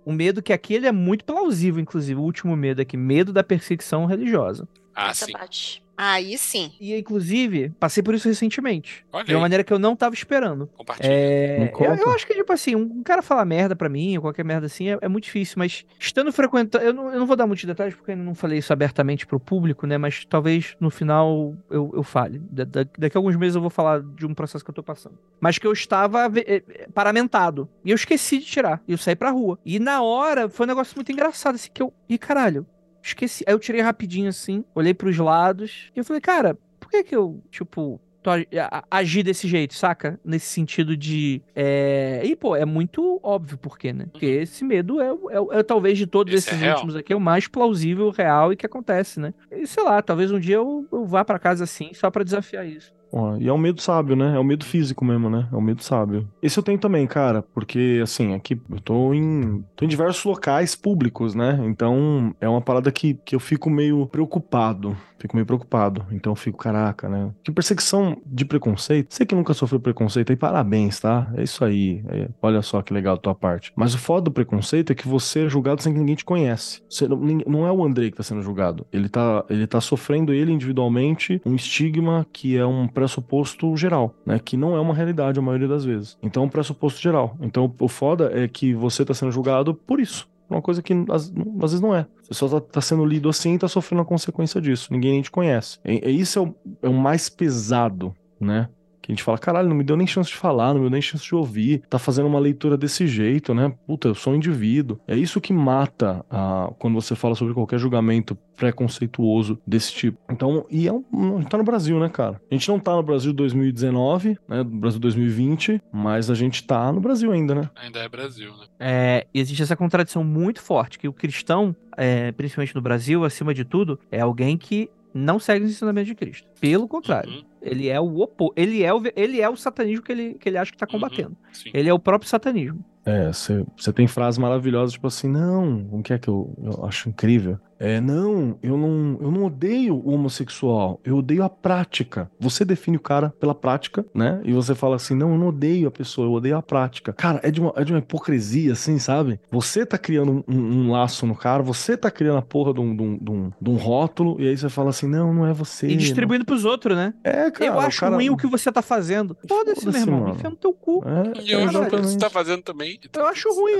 Speaker 2: o medo que aqui ele é muito plausível, inclusive. O último medo aqui, medo da perseguição religiosa.
Speaker 4: Ah,
Speaker 5: Essa
Speaker 4: sim.
Speaker 5: bate.
Speaker 3: Aí sim.
Speaker 2: E, inclusive, passei por isso recentemente.
Speaker 4: Olha
Speaker 2: De uma
Speaker 4: aí,
Speaker 2: maneira que eu não tava esperando.
Speaker 4: compartilha.
Speaker 2: É, eu, eu acho que, tipo assim, um cara falar merda pra mim, ou qualquer merda assim, é, é muito difícil, mas estando frequentando. Eu não, eu não vou dar muitos detalhes porque eu ainda não falei isso abertamente pro público, né? Mas talvez no final eu, eu fale. Da- da- daqui a alguns meses eu vou falar de um processo que eu tô passando. Mas que eu estava eh, paramentado. E eu esqueci de tirar. E eu saí pra rua. E na hora foi um negócio muito engraçado, assim, que eu. Ih, caralho. Esqueci. Aí eu tirei rapidinho assim, olhei pros lados e eu falei, cara, por que que eu, tipo, tô agi- a- agi desse jeito, saca? Nesse sentido de. É... E, pô, é muito óbvio por quê, né? Porque esse medo é, é, é talvez de todos
Speaker 4: Esse é
Speaker 2: esses
Speaker 4: real.
Speaker 2: últimos aqui, é o mais plausível, real e que acontece, né? E sei lá, talvez um dia eu, eu vá pra casa assim, só pra desafiar isso.
Speaker 6: Ó, e é um medo sábio, né? É um medo físico mesmo, né? É um medo sábio. Esse eu tenho também, cara, porque, assim, aqui eu tô em, tô em diversos locais públicos, né? Então é uma parada que, que eu fico meio preocupado. Fico meio preocupado. Então eu fico, caraca, né? Que perseguição de preconceito. Você que nunca sofreu preconceito aí, parabéns, tá? É isso aí. É, olha só que legal a tua parte. Mas o foda do preconceito é que você é julgado sem que ninguém te conhece. Você não, não é o Andrei que tá sendo julgado. Ele tá, ele tá sofrendo ele individualmente um estigma que é um pressuposto geral, né? Que não é uma realidade a maioria das vezes. Então é um pressuposto geral. Então o foda é que você tá sendo julgado por isso. Uma coisa que às, às vezes não é. Você só tá, tá, sendo lido assim e tá sofrendo a consequência disso. Ninguém nem te conhece. E, e isso é o, é o mais pesado, né? Que a gente fala, caralho, não me deu nem chance de falar, não me deu nem chance de ouvir, tá fazendo uma leitura desse jeito, né? Puta, eu sou um indivíduo. É isso que mata a, quando você fala sobre qualquer julgamento preconceituoso desse tipo. Então, e é um, a gente tá no Brasil, né, cara? A gente não tá no Brasil 2019, né? No Brasil 2020, mas a gente tá no Brasil ainda, né?
Speaker 4: Ainda é Brasil, né?
Speaker 2: É, existe essa contradição muito forte, que o cristão, é, principalmente no Brasil, acima de tudo, é alguém que não segue os ensinamentos de Cristo. Pelo contrário,
Speaker 4: Uhum,
Speaker 2: ele é o oposto. Ele é o, ele é o satanismo que ele, que ele acha que tá combatendo.
Speaker 4: sim.
Speaker 2: Ele é o próprio satanismo.
Speaker 6: É, você tem frases maravilhosas, tipo assim, não, o que é que eu, eu acho incrível? É, não, eu não, eu não odeio o homossexual, eu odeio a prática. Você define o cara pela prática, né? E você fala assim, não, eu não odeio a pessoa, eu odeio a prática. Cara, é de uma, é de uma hipocrisia, assim, sabe? Você tá criando um, um laço no cara, você tá criando a porra de um, de, um, de, um, de um rótulo, e aí você fala assim, não, não é você.
Speaker 2: E distribuindo pros outros, né?
Speaker 6: não. É, cara.
Speaker 2: eu acho
Speaker 6: cara...
Speaker 2: ruim o que você tá fazendo. Foda-se, meu
Speaker 6: Foda-se,
Speaker 2: irmão.
Speaker 6: mano.
Speaker 2: Enfia no teu cu.
Speaker 6: É,
Speaker 4: E eu acho que você tá fazendo também.
Speaker 2: Eu acho ruim.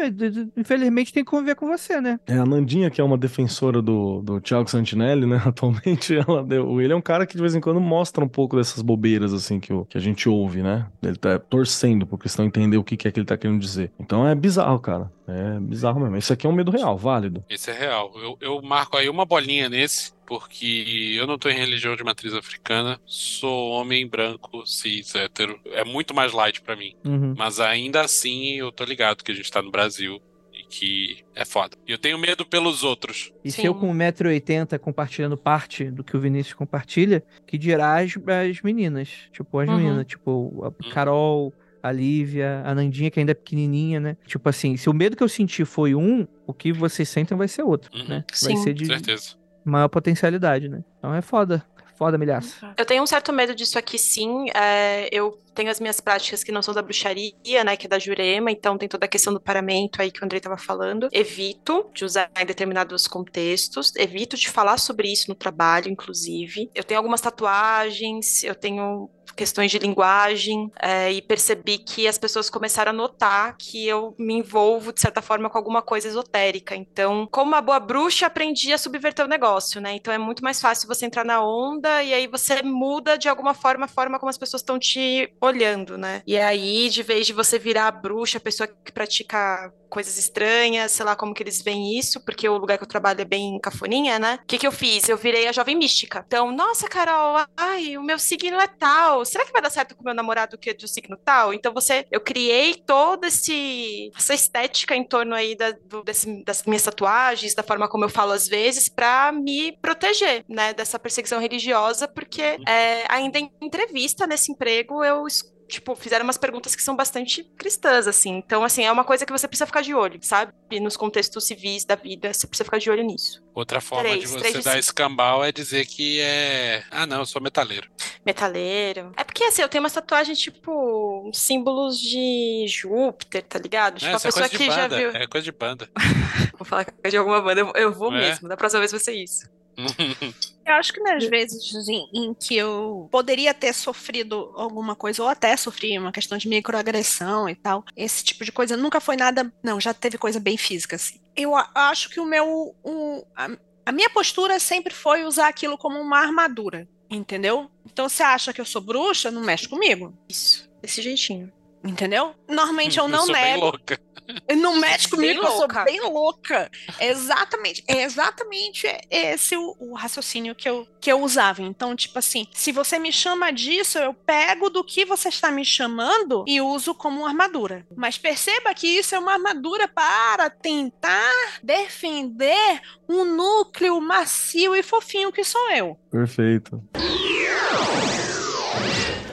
Speaker 2: Infelizmente tem que conviver com você, né?
Speaker 6: É, a Nandinha, que é uma defensora do, do Thiago Santinelli, né, atualmente, ela deu, ele é um cara que de vez em quando mostra um pouco dessas bobeiras, assim, que, o- que a gente ouve, né? Ele tá torcendo pro cristão entender o que, que é que ele tá querendo dizer. Então é bizarro, cara. É bizarro mesmo. Isso aqui é um medo real, válido.
Speaker 4: Esse é real. Eu, eu marco aí uma bolinha nesse, porque eu não tô em religião de matriz africana, sou homem branco, cis, hétero. É muito mais light pra mim.
Speaker 2: Uhum.
Speaker 4: Mas ainda assim, eu tô ligado que a gente tá no Brasil que é foda. E eu tenho medo pelos outros.
Speaker 2: E se
Speaker 5: Sim.
Speaker 2: eu com 1,80m compartilhando parte do que o Vinícius compartilha, que dirá as, as meninas. Tipo, as
Speaker 5: Uhum.
Speaker 2: meninas. Tipo, a Carol, a Lívia, a Nandinha, que ainda é pequenininha, né? Tipo assim, se o medo que eu senti foi um, o que vocês sentem vai ser outro,
Speaker 4: Uhum.
Speaker 2: né? Vai
Speaker 5: Sim.
Speaker 2: ser de
Speaker 4: Certeza.
Speaker 2: maior potencialidade, né? Então é foda. Foda, milhaça.
Speaker 5: Eu tenho um certo medo disso aqui, sim. É, eu tenho as minhas práticas que não são da bruxaria, né, que é da Jurema, então tem toda a questão do paramento aí que o Andrei estava falando. Evito de usar em determinados contextos, evito de falar sobre isso no trabalho, inclusive. Eu tenho algumas tatuagens, eu tenho questões de linguagem é, e percebi que as pessoas começaram a notar que eu me envolvo de certa forma com alguma coisa esotérica. Então, como uma boa bruxa, aprendi a subverter o negócio, né? Então é muito mais fácil você entrar na onda e aí você muda de alguma forma a forma como as pessoas estão te olhando, né? E aí, de vez de você virar a bruxa, a pessoa que pratica coisas estranhas, sei lá como que eles veem isso, porque o lugar que eu trabalho é bem cafoninha, né? O que que eu fiz? Eu virei a jovem mística. Então, nossa, Carol, ai, o meu signo é tal. Será que vai dar certo com o meu namorado que é de um signo tal? Então, você, eu criei toda esse, essa estética em torno aí da, do- desse- das minhas tatuagens, da forma como eu falo às vezes, pra me proteger, né, dessa perseguição religiosa, porque é, ainda em entrevista nesse emprego eu tipo, fizeram umas perguntas que são bastante cristãs, assim. Então, assim, é uma coisa que você precisa ficar de olho, sabe? E nos contextos civis da vida, você precisa ficar de olho nisso.
Speaker 4: Outra forma
Speaker 5: Três,
Speaker 4: de você
Speaker 5: de
Speaker 4: dar
Speaker 5: cinco.
Speaker 4: escambau é dizer que é. Ah, não, eu sou metaleiro.
Speaker 5: Metaleiro. É porque, assim, eu tenho umas tatuagens, tipo, símbolos de Júpiter, tá ligado? Tipo,
Speaker 4: É,
Speaker 5: a
Speaker 4: é
Speaker 5: pessoa
Speaker 4: de
Speaker 5: que já
Speaker 4: banda.
Speaker 5: viu.
Speaker 4: É coisa de banda.
Speaker 5: Vou falar que é de alguma banda, eu, eu vou
Speaker 4: É?
Speaker 5: mesmo. Da próxima vez vai ser isso.
Speaker 3: Eu acho que nas vezes em, em que eu poderia ter sofrido alguma coisa, ou até sofri uma questão de microagressão e tal, esse tipo de coisa nunca foi nada. Não, já teve coisa bem física, assim. Eu a- acho que o meu. o- a, a minha postura sempre foi usar aquilo como uma armadura, entendeu? Então você acha que eu sou bruxa, não mexe comigo,
Speaker 5: Isso. Desse jeitinho.
Speaker 3: Entendeu? Normalmente eu não
Speaker 4: sou bem
Speaker 3: nego.
Speaker 4: louca.
Speaker 3: Não mexe
Speaker 5: Bem
Speaker 3: comigo, eu sou bem louca. É exatamente, é exatamente esse o, o raciocínio que eu, que eu usava. Então, tipo assim, se você me chama disso, eu pego do que você está me chamando e uso como uma armadura. Mas perceba que isso é uma armadura para tentar defender um núcleo macio e fofinho que sou eu.
Speaker 6: Perfeito.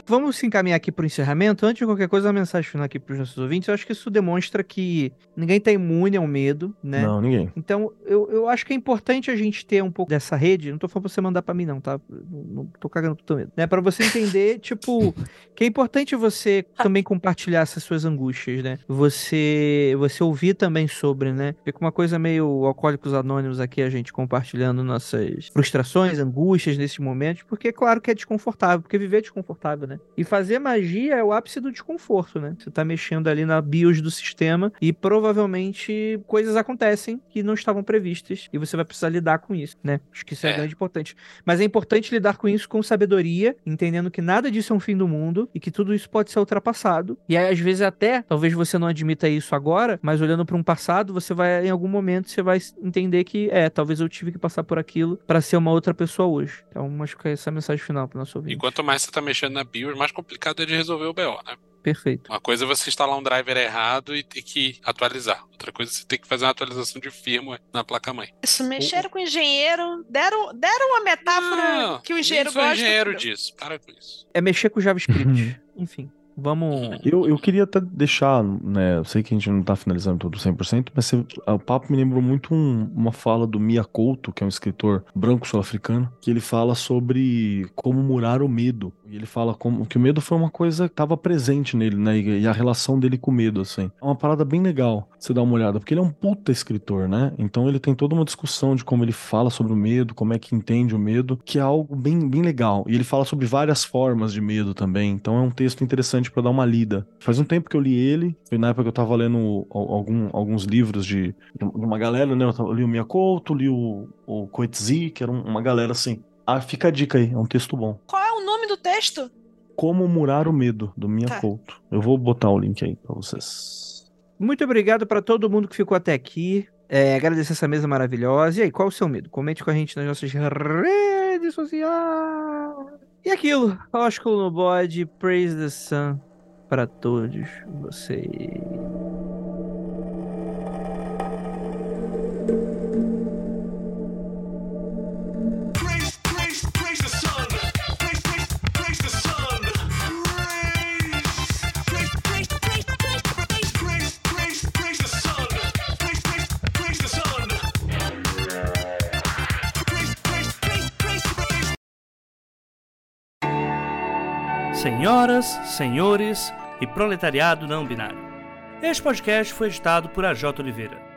Speaker 2: Vamos se encaminhar aqui pro encerramento. Antes de qualquer coisa, uma mensagem final aqui pros nossos ouvintes. Eu acho que isso demonstra que ninguém tá imune ao medo, né?
Speaker 6: Não, ninguém.
Speaker 2: Então, eu, eu acho que é importante a gente ter um pouco dessa rede. Não tô falando pra você mandar pra mim, não, tá? Não, não tô cagando pro teu medo. Né? Pra você entender, tipo, que é importante você também compartilhar essas suas angústias, né? Você, você ouvir também sobre, né? Fica uma coisa meio alcoólicos anônimos aqui, a gente compartilhando nossas frustrações, angústias nesses momentos, porque é claro que é desconfortável, porque viver é desconfortável, né? E fazer magia é o ápice do desconforto, né? Você tá mexendo ali na BIOS do sistema e provavelmente coisas acontecem que não estavam previstas e você vai precisar lidar com isso, né? Acho que isso é,
Speaker 4: É.
Speaker 2: grande importante. Mas é importante lidar com isso com sabedoria, entendendo que nada disso é um fim do mundo e que tudo isso pode ser ultrapassado. E aí, às vezes, até, talvez você não admita isso agora, mas olhando para um passado, você vai, em algum momento, você vai entender que, é, talvez eu tive que passar por aquilo para ser uma outra pessoa hoje. Então, acho que é essa a mensagem final para nosso
Speaker 4: E
Speaker 2: ouvinte.
Speaker 4: quanto mais você tá mexendo na BIOS, mais complicado é de resolver o BO, né?
Speaker 2: Perfeito.
Speaker 4: Uma coisa é você instalar um driver errado e ter que atualizar. Outra coisa é você ter que fazer uma atualização de firmware na placa-mãe.
Speaker 3: Isso, mexeram com o engenheiro, deram, deram uma metáfora
Speaker 4: Não,
Speaker 3: que o engenheiro
Speaker 4: nem sou
Speaker 3: gosta.
Speaker 4: engenheiro disso. Para com isso.
Speaker 2: É mexer com JavaScript. Enfim, vamos.
Speaker 6: Eu, eu queria até deixar, né? Eu sei que a gente não tá finalizando tudo 100%, mas o papo me lembrou muito um- uma fala do Mia Couto, que é um escritor branco sul-africano, que ele fala sobre como murar o medo. E ele fala como que o medo foi uma coisa que estava presente nele, né? E, e a relação dele com o medo, assim. É uma parada bem legal você dar uma olhada, porque ele é um puta escritor, né? Então ele tem toda uma discussão de como ele fala sobre o medo, como é que entende o medo, que é algo bem, bem legal. E ele fala sobre várias formas de medo também. Então é um texto interessante pra dar uma lida. Faz um tempo que eu li ele, foi na época que eu tava lendo al- algum- alguns livros de, de uma galera, né? Eu li o Miyakoto, li o, o Coetzee, que era um- uma galera assim. Ah, fica a dica aí, é um texto bom.
Speaker 3: Qual é o nome do texto?
Speaker 6: Como Murar o Medo, do Miyakoto. Eu vou botar o link aí pra vocês.
Speaker 2: Muito obrigado para todo mundo que ficou até aqui. É, agradecer essa mesa maravilhosa. E aí, qual o seu medo? Comente com a gente nas nossas redes sociais. E aquilo, ósculo no bode, praise the sun para todos vocês.
Speaker 7: Senhoras, senhores e proletariado não binário. Este podcast foi editado por AJ Oliveira.